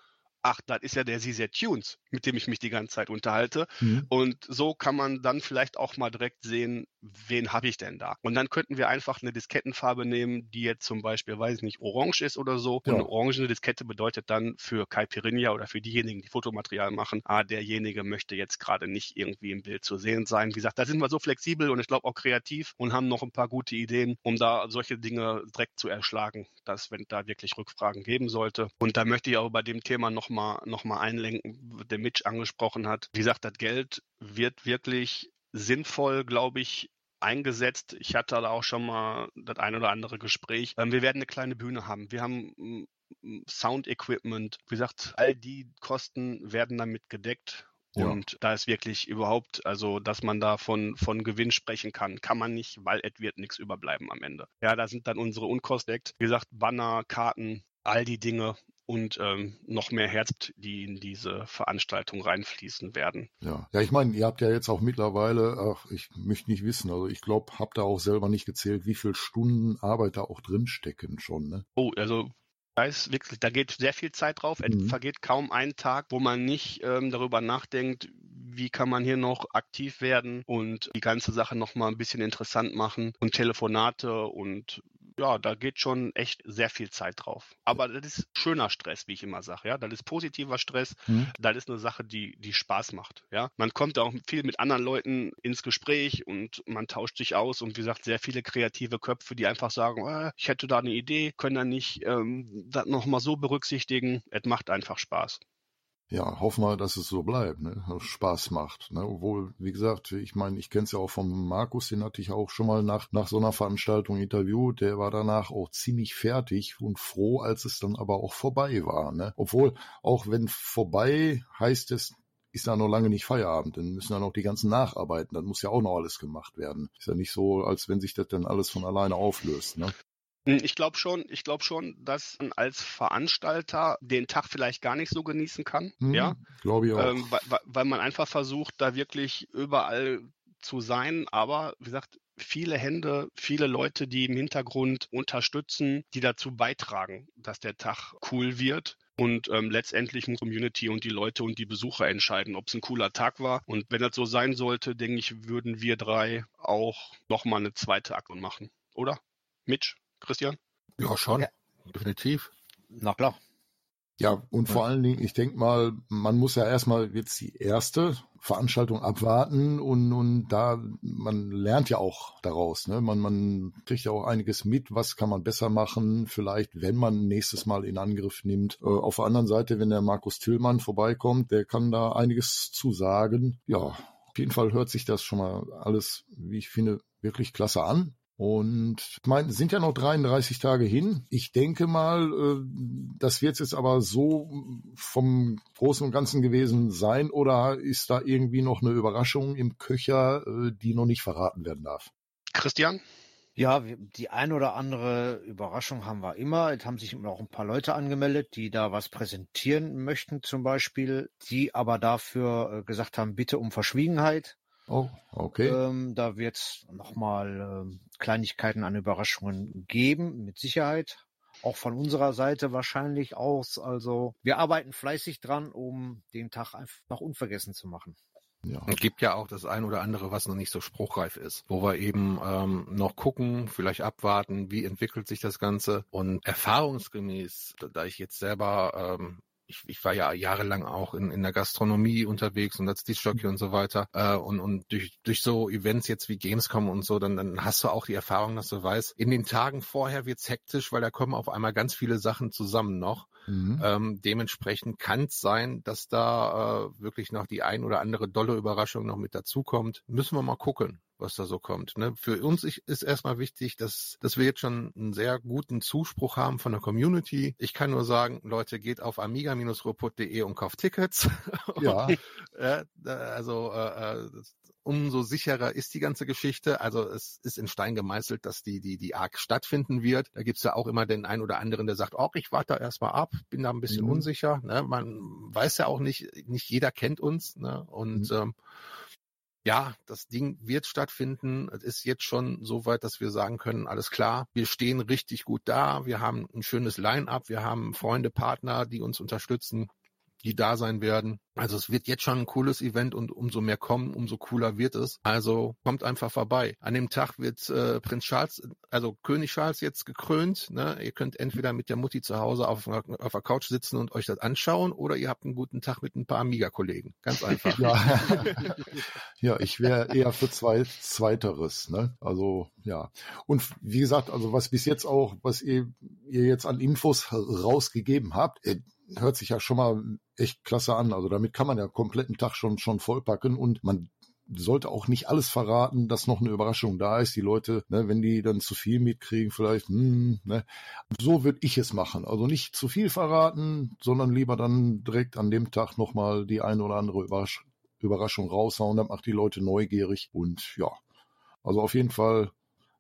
ach, das ist ja der CZ Tunes, mit dem ich mich die ganze Zeit unterhalte. Mhm. Und so kann man dann vielleicht auch mal direkt sehen, wen habe ich denn da? Und dann könnten wir einfach eine Diskettenfarbe nehmen, die jetzt zum Beispiel, weiß ich nicht, orange ist oder so. Ja. Und eine orangene Diskette bedeutet dann für Kai Pirinha oder für diejenigen, die Fotomaterial machen, ah, derjenige möchte jetzt gerade nicht irgendwie im Bild zu sehen sein. Wie gesagt, da sind wir so flexibel und ich glaube auch kreativ und haben noch ein paar gute Ideen, um da solche Dinge direkt zu erschlagen, dass wenn da wirklich Rückfragen geben sollte. Und da möchte ich auch bei dem Thema nochmal mal, noch mal einlenken, der Mitch angesprochen hat. Wie gesagt, das Geld wird wirklich sinnvoll, glaube ich, eingesetzt. Ich hatte da auch schon mal das ein oder andere Gespräch. Ähm, wir werden eine kleine Bühne haben. Wir haben Sound Equipment. Wie gesagt, all die Kosten werden damit gedeckt. Ja. Und da ist wirklich überhaupt, also dass man da von, von Gewinn sprechen kann, kann man nicht, weil es wird nichts überbleiben am Ende. Ja, da sind dann unsere Unkosten. Wie gesagt, Banner, Karten, all die Dinge und ähm, noch mehr Herz, die in diese Veranstaltung reinfließen werden. Ja, ja, ich meine, ihr habt ja jetzt auch mittlerweile, ach, ich möchte nicht wissen, also ich glaube, habt da auch selber nicht gezählt, wie viele Stunden Arbeit da auch drinstecken schon, ne? Oh, also Da ist wirklich, da geht sehr viel Zeit drauf. Es Mhm. vergeht kaum ein Tag, wo man nicht ähm, darüber nachdenkt, wie kann man hier noch aktiv werden und die ganze Sache noch mal ein bisschen interessant machen und Telefonate und ja, da geht schon echt sehr viel Zeit drauf. Aber das ist schöner Stress, wie ich immer sage. Ja, das ist positiver Stress. Mhm. Das ist eine Sache, die die Spaß macht. Ja, man kommt auch viel mit anderen Leuten ins Gespräch und man tauscht sich aus und wie gesagt sehr viele kreative Köpfe, die einfach sagen, äh, ich hätte da eine Idee, können da nicht ähm, das noch mal so berücksichtigen. Es macht einfach Spaß. Ja, hoffen wir, dass es so bleibt, ne? Spaß macht. Ne? Obwohl, wie gesagt, ich meine, ich kenne es ja auch vom Markus, den hatte ich auch schon mal nach, nach so einer Veranstaltung interviewt. Der war danach auch ziemlich fertig und froh, als es dann aber auch vorbei war. Ne? Obwohl, auch wenn vorbei heißt es, ist da noch lange nicht Feierabend, dann müssen ja noch die ganzen nacharbeiten, dann muss ja auch noch alles gemacht werden. Ist ja nicht so, als wenn sich das dann alles von alleine auflöst. Ne? Hm, Ich glaube schon, ich glaube schon, dass man als Veranstalter den Tag vielleicht gar nicht so genießen kann. Hm, Ja, Glaube ich auch. ähm, weil, weil- weil man einfach versucht, da wirklich überall zu sein. Aber wie gesagt, viele Hände, viele Leute, die im Hintergrund unterstützen, die dazu beitragen, dass der Tag cool wird. Und ähm, letztendlich muss Community und die Leute und die Besucher entscheiden, ob es ein cooler Tag war. Und wenn das so sein sollte, denke ich, würden wir drei auch nochmal eine zweite Aktion machen. Oder? Mitch? Christian? Ja, schon. Ja. Definitiv. Na klar. Ja, und vor allen Dingen, ich denke mal, man muss ja erstmal jetzt die erste Veranstaltung abwarten und, und da, man lernt ja auch daraus, ne? Man, man kriegt ja auch einiges mit, was kann man besser machen, vielleicht, wenn man nächstes Mal in Angriff nimmt. Äh, auf der anderen Seite, wenn der Markus Tillmann vorbeikommt, der kann da einiges zu sagen. Ja, auf jeden Fall hört sich das schon mal alles, wie ich finde, wirklich klasse an. Und ich meine, sind ja noch 33 Tage hin. Ich denke mal, äh, das wird jetzt aber so vom Großen und Ganzen gewesen sein oder ist da irgendwie noch eine Überraschung im Köcher, äh, die noch nicht verraten werden darf? Christian? Ja, die ein oder andere Überraschung haben wir immer. Es haben sich immer auch ein paar Leute angemeldet, die da was präsentieren möchten zum Beispiel, die aber dafür äh, gesagt haben, bitte um Verschwiegenheit. Oh, okay. Ähm, da wird es nochmal ähm, Kleinigkeiten an Überraschungen geben, mit Sicherheit. Auch von unserer Seite wahrscheinlich aus. Also wir arbeiten fleißig dran, um den Tag einfach unvergessen zu machen. Ja. Es gibt ja auch das ein oder andere, was noch nicht so spruchreif ist, wo wir eben ähm, noch gucken, vielleicht abwarten, wie entwickelt sich das Ganze. Und erfahrungsgemäß, da- da ich jetzt selber ähm, ich, ich war ja jahrelang auch in, in der Gastronomie unterwegs und als Discjockey und so weiter. Äh, und und durch, durch so Events jetzt wie Gamescom und so, dann, dann hast du auch die Erfahrung, dass du weißt, in den Tagen vorher wird's hektisch, weil da kommen auf einmal ganz viele Sachen zusammen noch. Mhm. Ähm, dementsprechend kann es sein, dass da äh, wirklich noch die ein oder andere dolle Überraschung noch mit dazukommt. Müssen wir mal gucken, was da so kommt. Ne? Für uns ist erstmal wichtig, dass, dass wir jetzt schon einen sehr guten Zuspruch haben von der Community. Ich kann nur sagen, Leute, geht auf amiga-robot.de und kauft Tickets. Ja, Äh, also äh, äh, umso sicherer ist die ganze Geschichte. Also es ist in Stein gemeißelt, dass die die die ARC stattfinden wird. Da gibt's ja auch immer den einen oder anderen, der sagt, oh, ich warte da erstmal ab, bin da ein bisschen Mhm. unsicher. Ne? Man weiß ja auch nicht, nicht jeder kennt uns. Ne? Und Mhm. ähm, ja, das Ding wird stattfinden. Es ist jetzt schon so weit, dass wir sagen können, alles klar, wir stehen richtig gut da. Wir haben ein schönes Line-up. Wir haben Freunde, Partner, die uns unterstützen, die da sein werden. Also es wird jetzt schon ein cooles Event und umso mehr kommen, umso cooler wird es. Also kommt einfach vorbei. An dem Tag wird äh, Prinz Charles, also König Charles jetzt gekrönt. Ne? Ihr könnt entweder mit der Mutti zu Hause auf, auf der Couch sitzen und euch das anschauen oder ihr habt einen guten Tag mit ein paar Amiga-Kollegen. Ganz einfach. ja. ja, ich wäre eher für zwei, Zweiteres, ne? Also, ja. Und wie gesagt, also was bis jetzt auch, was ihr, ihr jetzt an Infos rausgegeben habt, äh, hört sich ja schon mal echt klasse an. Also damit kann man ja kompletten Tag schon, schon vollpacken und man sollte auch nicht alles verraten, dass noch eine Überraschung da ist. Die Leute, ne, wenn die dann zu viel mitkriegen, vielleicht, hm, ne, so würde ich es machen. Also nicht zu viel verraten, sondern lieber dann direkt an dem Tag nochmal die eine oder andere Überrasch Überraschung raushauen. Das macht die Leute neugierig und ja, also auf jeden Fall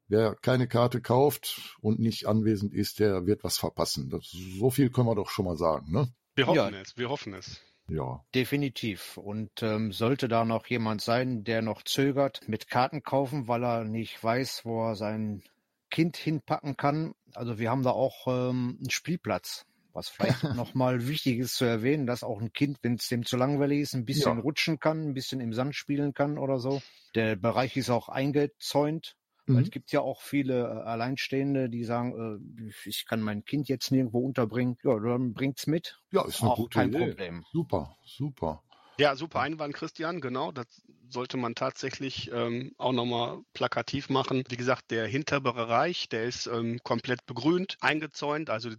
Wer keine Karte kauft und nicht anwesend ist, der wird was verpassen. Das, so viel können wir doch schon mal sagen, ne? Wir hoffen Ja. es, wir hoffen es. Ja. Definitiv. Und ähm, sollte da noch jemand sein, der noch zögert mit Karten kaufen, weil er nicht weiß, wo er sein Kind hinpacken kann. Also wir haben da auch ähm, einen Spielplatz. Was vielleicht nochmal wichtig ist zu erwähnen, dass auch ein Kind, wenn es dem zu langweilig ist, ein bisschen Ja. rutschen kann, ein bisschen im Sand spielen kann oder so. Der Bereich ist auch eingezäunt. Weil Mhm. es gibt ja auch viele äh, Alleinstehende, die sagen, äh, ich kann mein Kind jetzt nirgendwo unterbringen. Ja, dann bringt's mit. Ja, ist eine auch gute kein Idee. Problem. Super, super. Ja, super Einwand, Christian, genau. Das sollte man tatsächlich ähm, auch nochmal plakativ machen. Wie gesagt, der Hinterbereich, der ist ähm, komplett begrünt, eingezäunt. Also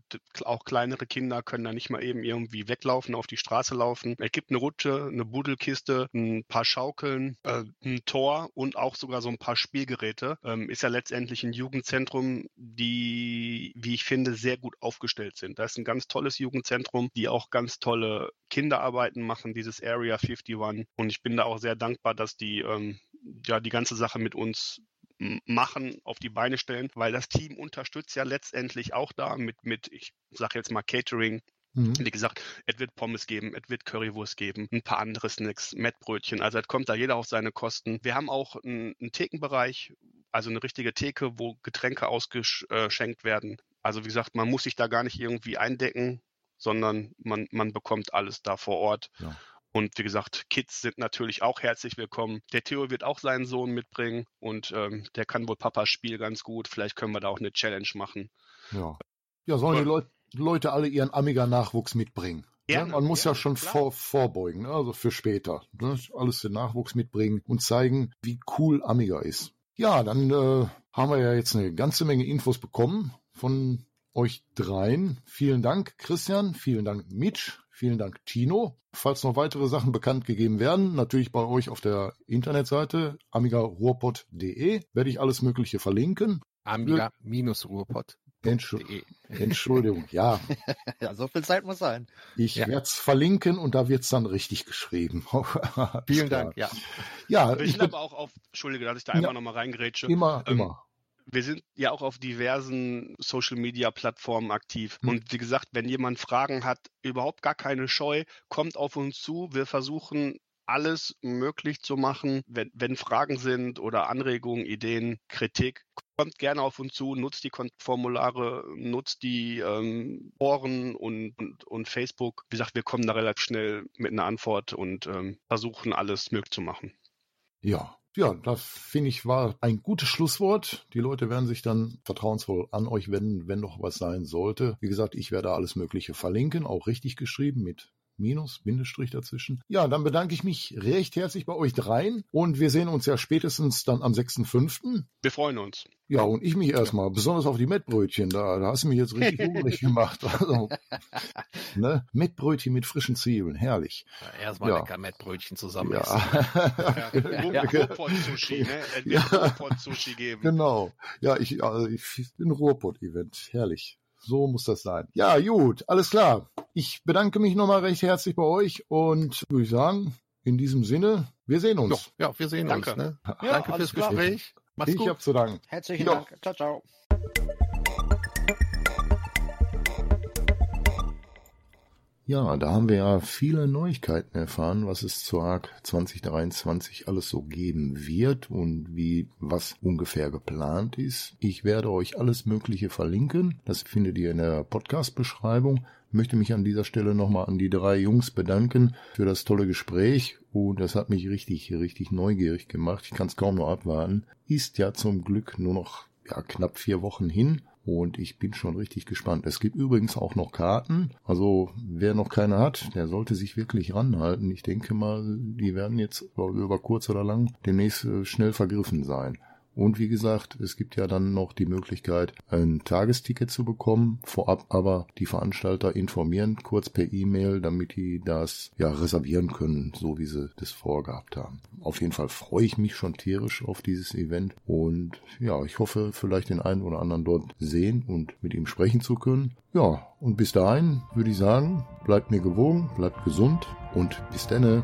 auch kleinere Kinder können da nicht mal eben irgendwie weglaufen, auf die Straße laufen. Es gibt eine Rutsche, eine Budelkiste, ein paar Schaukeln, äh, ein Tor und auch sogar so ein paar Spielgeräte. Ähm, ist ja letztendlich ein Jugendzentrum, die, wie ich finde, sehr gut aufgestellt sind. Das ist ein ganz tolles Jugendzentrum, die auch ganz tolle Kinderarbeiten machen, dieses Area 51. Und ich bin da auch sehr dankbar, dass die ähm, ja die ganze Sache mit uns machen, auf die Beine stellen, weil das Team unterstützt ja letztendlich auch da mit, mit ich sage jetzt mal Catering, Mhm. wie gesagt, es wird Pommes geben, es wird Currywurst geben, ein paar andere Snacks, Mettbrötchen. Also es kommt da jeder auf seine Kosten. Wir haben auch einen, einen Thekenbereich, also eine richtige Theke, wo Getränke ausgeschenkt werden. Also wie gesagt, man muss sich da gar nicht irgendwie eindecken, sondern man, man bekommt alles da vor Ort. Ja. Und wie gesagt, Kids sind natürlich auch herzlich willkommen. Der Theo wird auch seinen Sohn mitbringen und ähm, der kann wohl Papas Spiel ganz gut. Vielleicht können wir da auch eine Challenge machen. Ja. Ja, sollen die Cool. Leut Leute alle ihren Amiga-Nachwuchs mitbringen? Gerne, ne? Man muss ja gerne, schon klar. vor, vorbeugen, ne? also für später. Ne? Alles den Nachwuchs mitbringen und zeigen, wie cool Amiga ist. Ja, dann äh, haben wir ja jetzt eine ganze Menge Infos bekommen von euch dreien. Vielen Dank, Christian. Vielen Dank, Mitch. Vielen Dank, Tino. Falls noch weitere Sachen bekannt gegeben werden, natürlich bei euch auf der Internetseite amigaruhrpott.de werde ich alles Mögliche verlinken. Amiga-Ruhrpott. Entschu Entschuldigung, ja, Ja, so viel Zeit muss sein. ich Ja. werde es verlinken und da wird's dann richtig geschrieben. Vielen. Dank, ja. Ja, Wir ich bin aber auch auf, Entschuldige, dass ich da Ja. einmal nochmal reingrätsche. immer, Ähm, immer. Wir sind ja auch auf diversen Social Media Plattformen aktiv. Hm. Und wie gesagt, wenn jemand Fragen hat, überhaupt gar keine Scheu, kommt auf uns zu. Wir versuchen alles möglich zu machen. Wenn, wenn Fragen sind oder Anregungen, Ideen, Kritik, kommt gerne auf uns zu, nutzt die Formulare, nutzt die ähm, Foren und, und, und Facebook. Wie gesagt, wir kommen da relativ schnell mit einer Antwort und ähm, versuchen alles möglich zu machen. Ja, ja, das finde ich war ein gutes Schlusswort. Die Leute werden sich dann vertrauensvoll an euch wenden, wenn noch was sein sollte. Wie gesagt, ich werde alles Mögliche verlinken, auch richtig geschrieben mit Minus, Bindestrich dazwischen. Ja, dann bedanke ich mich recht herzlich bei euch dreien und wir sehen uns ja spätestens dann am 6.5. Wir freuen uns. Ja, und ich mich erstmal, besonders auf die Mettbrötchen, da, da hast du mich jetzt richtig hungrig gemacht. Also, ne? Mettbrötchen mit frischen Zwiebeln, herrlich. Erstmal Ja. lecker Mettbrötchen zusammen Ja. essen. Ja. Ruhrpott-Sushi, ne? Es wird Ruhrpott-Sushi geben. Genau. Ja, ich, also ich bin Ruhrpott-Event. Herrlich. So muss das sein. Ja, gut, alles klar. Ich bedanke mich nochmal recht herzlich bei euch und würde ich sagen, in diesem Sinne, wir sehen Ja, uns. ja, wir sehen Danke. uns. Ne? Ja, Danke fürs klar. Gespräch. Mach's ich gut. hab zu danken. Herzlichen Ja. Dank. Ciao, ciao. Ja, da haben wir ja viele Neuigkeiten erfahren, was es zur ARC 2023 alles so geben wird und wie was ungefähr geplant ist. Ich werde euch alles Mögliche verlinken. Das findet ihr in der Podcast-Beschreibung. Möchte mich an dieser Stelle nochmal an die drei Jungs bedanken für das tolle Gespräch und das hat mich richtig, richtig neugierig gemacht. Ich kann es kaum noch abwarten. Ist ja zum Glück nur noch ja, knapp vier Wochen hin und ich bin schon richtig gespannt. Es gibt übrigens auch noch Karten. Also wer noch keine hat, der sollte sich wirklich ranhalten. Ich denke mal, die werden jetzt über kurz oder lang demnächst äh, schnell vergriffen sein. Und wie gesagt, es gibt ja dann noch die Möglichkeit, ein Tagesticket zu bekommen. Vorab aber die Veranstalter informieren kurz per E-Mail, damit die das ja reservieren können, so wie sie das vorgehabt haben. Auf jeden Fall freue ich mich schon tierisch auf dieses Event und ja, ich hoffe vielleicht den einen oder anderen dort sehen und mit ihm sprechen zu können. Ja, und bis dahin würde ich sagen, bleibt mir gewogen, bleibt gesund und bis denne.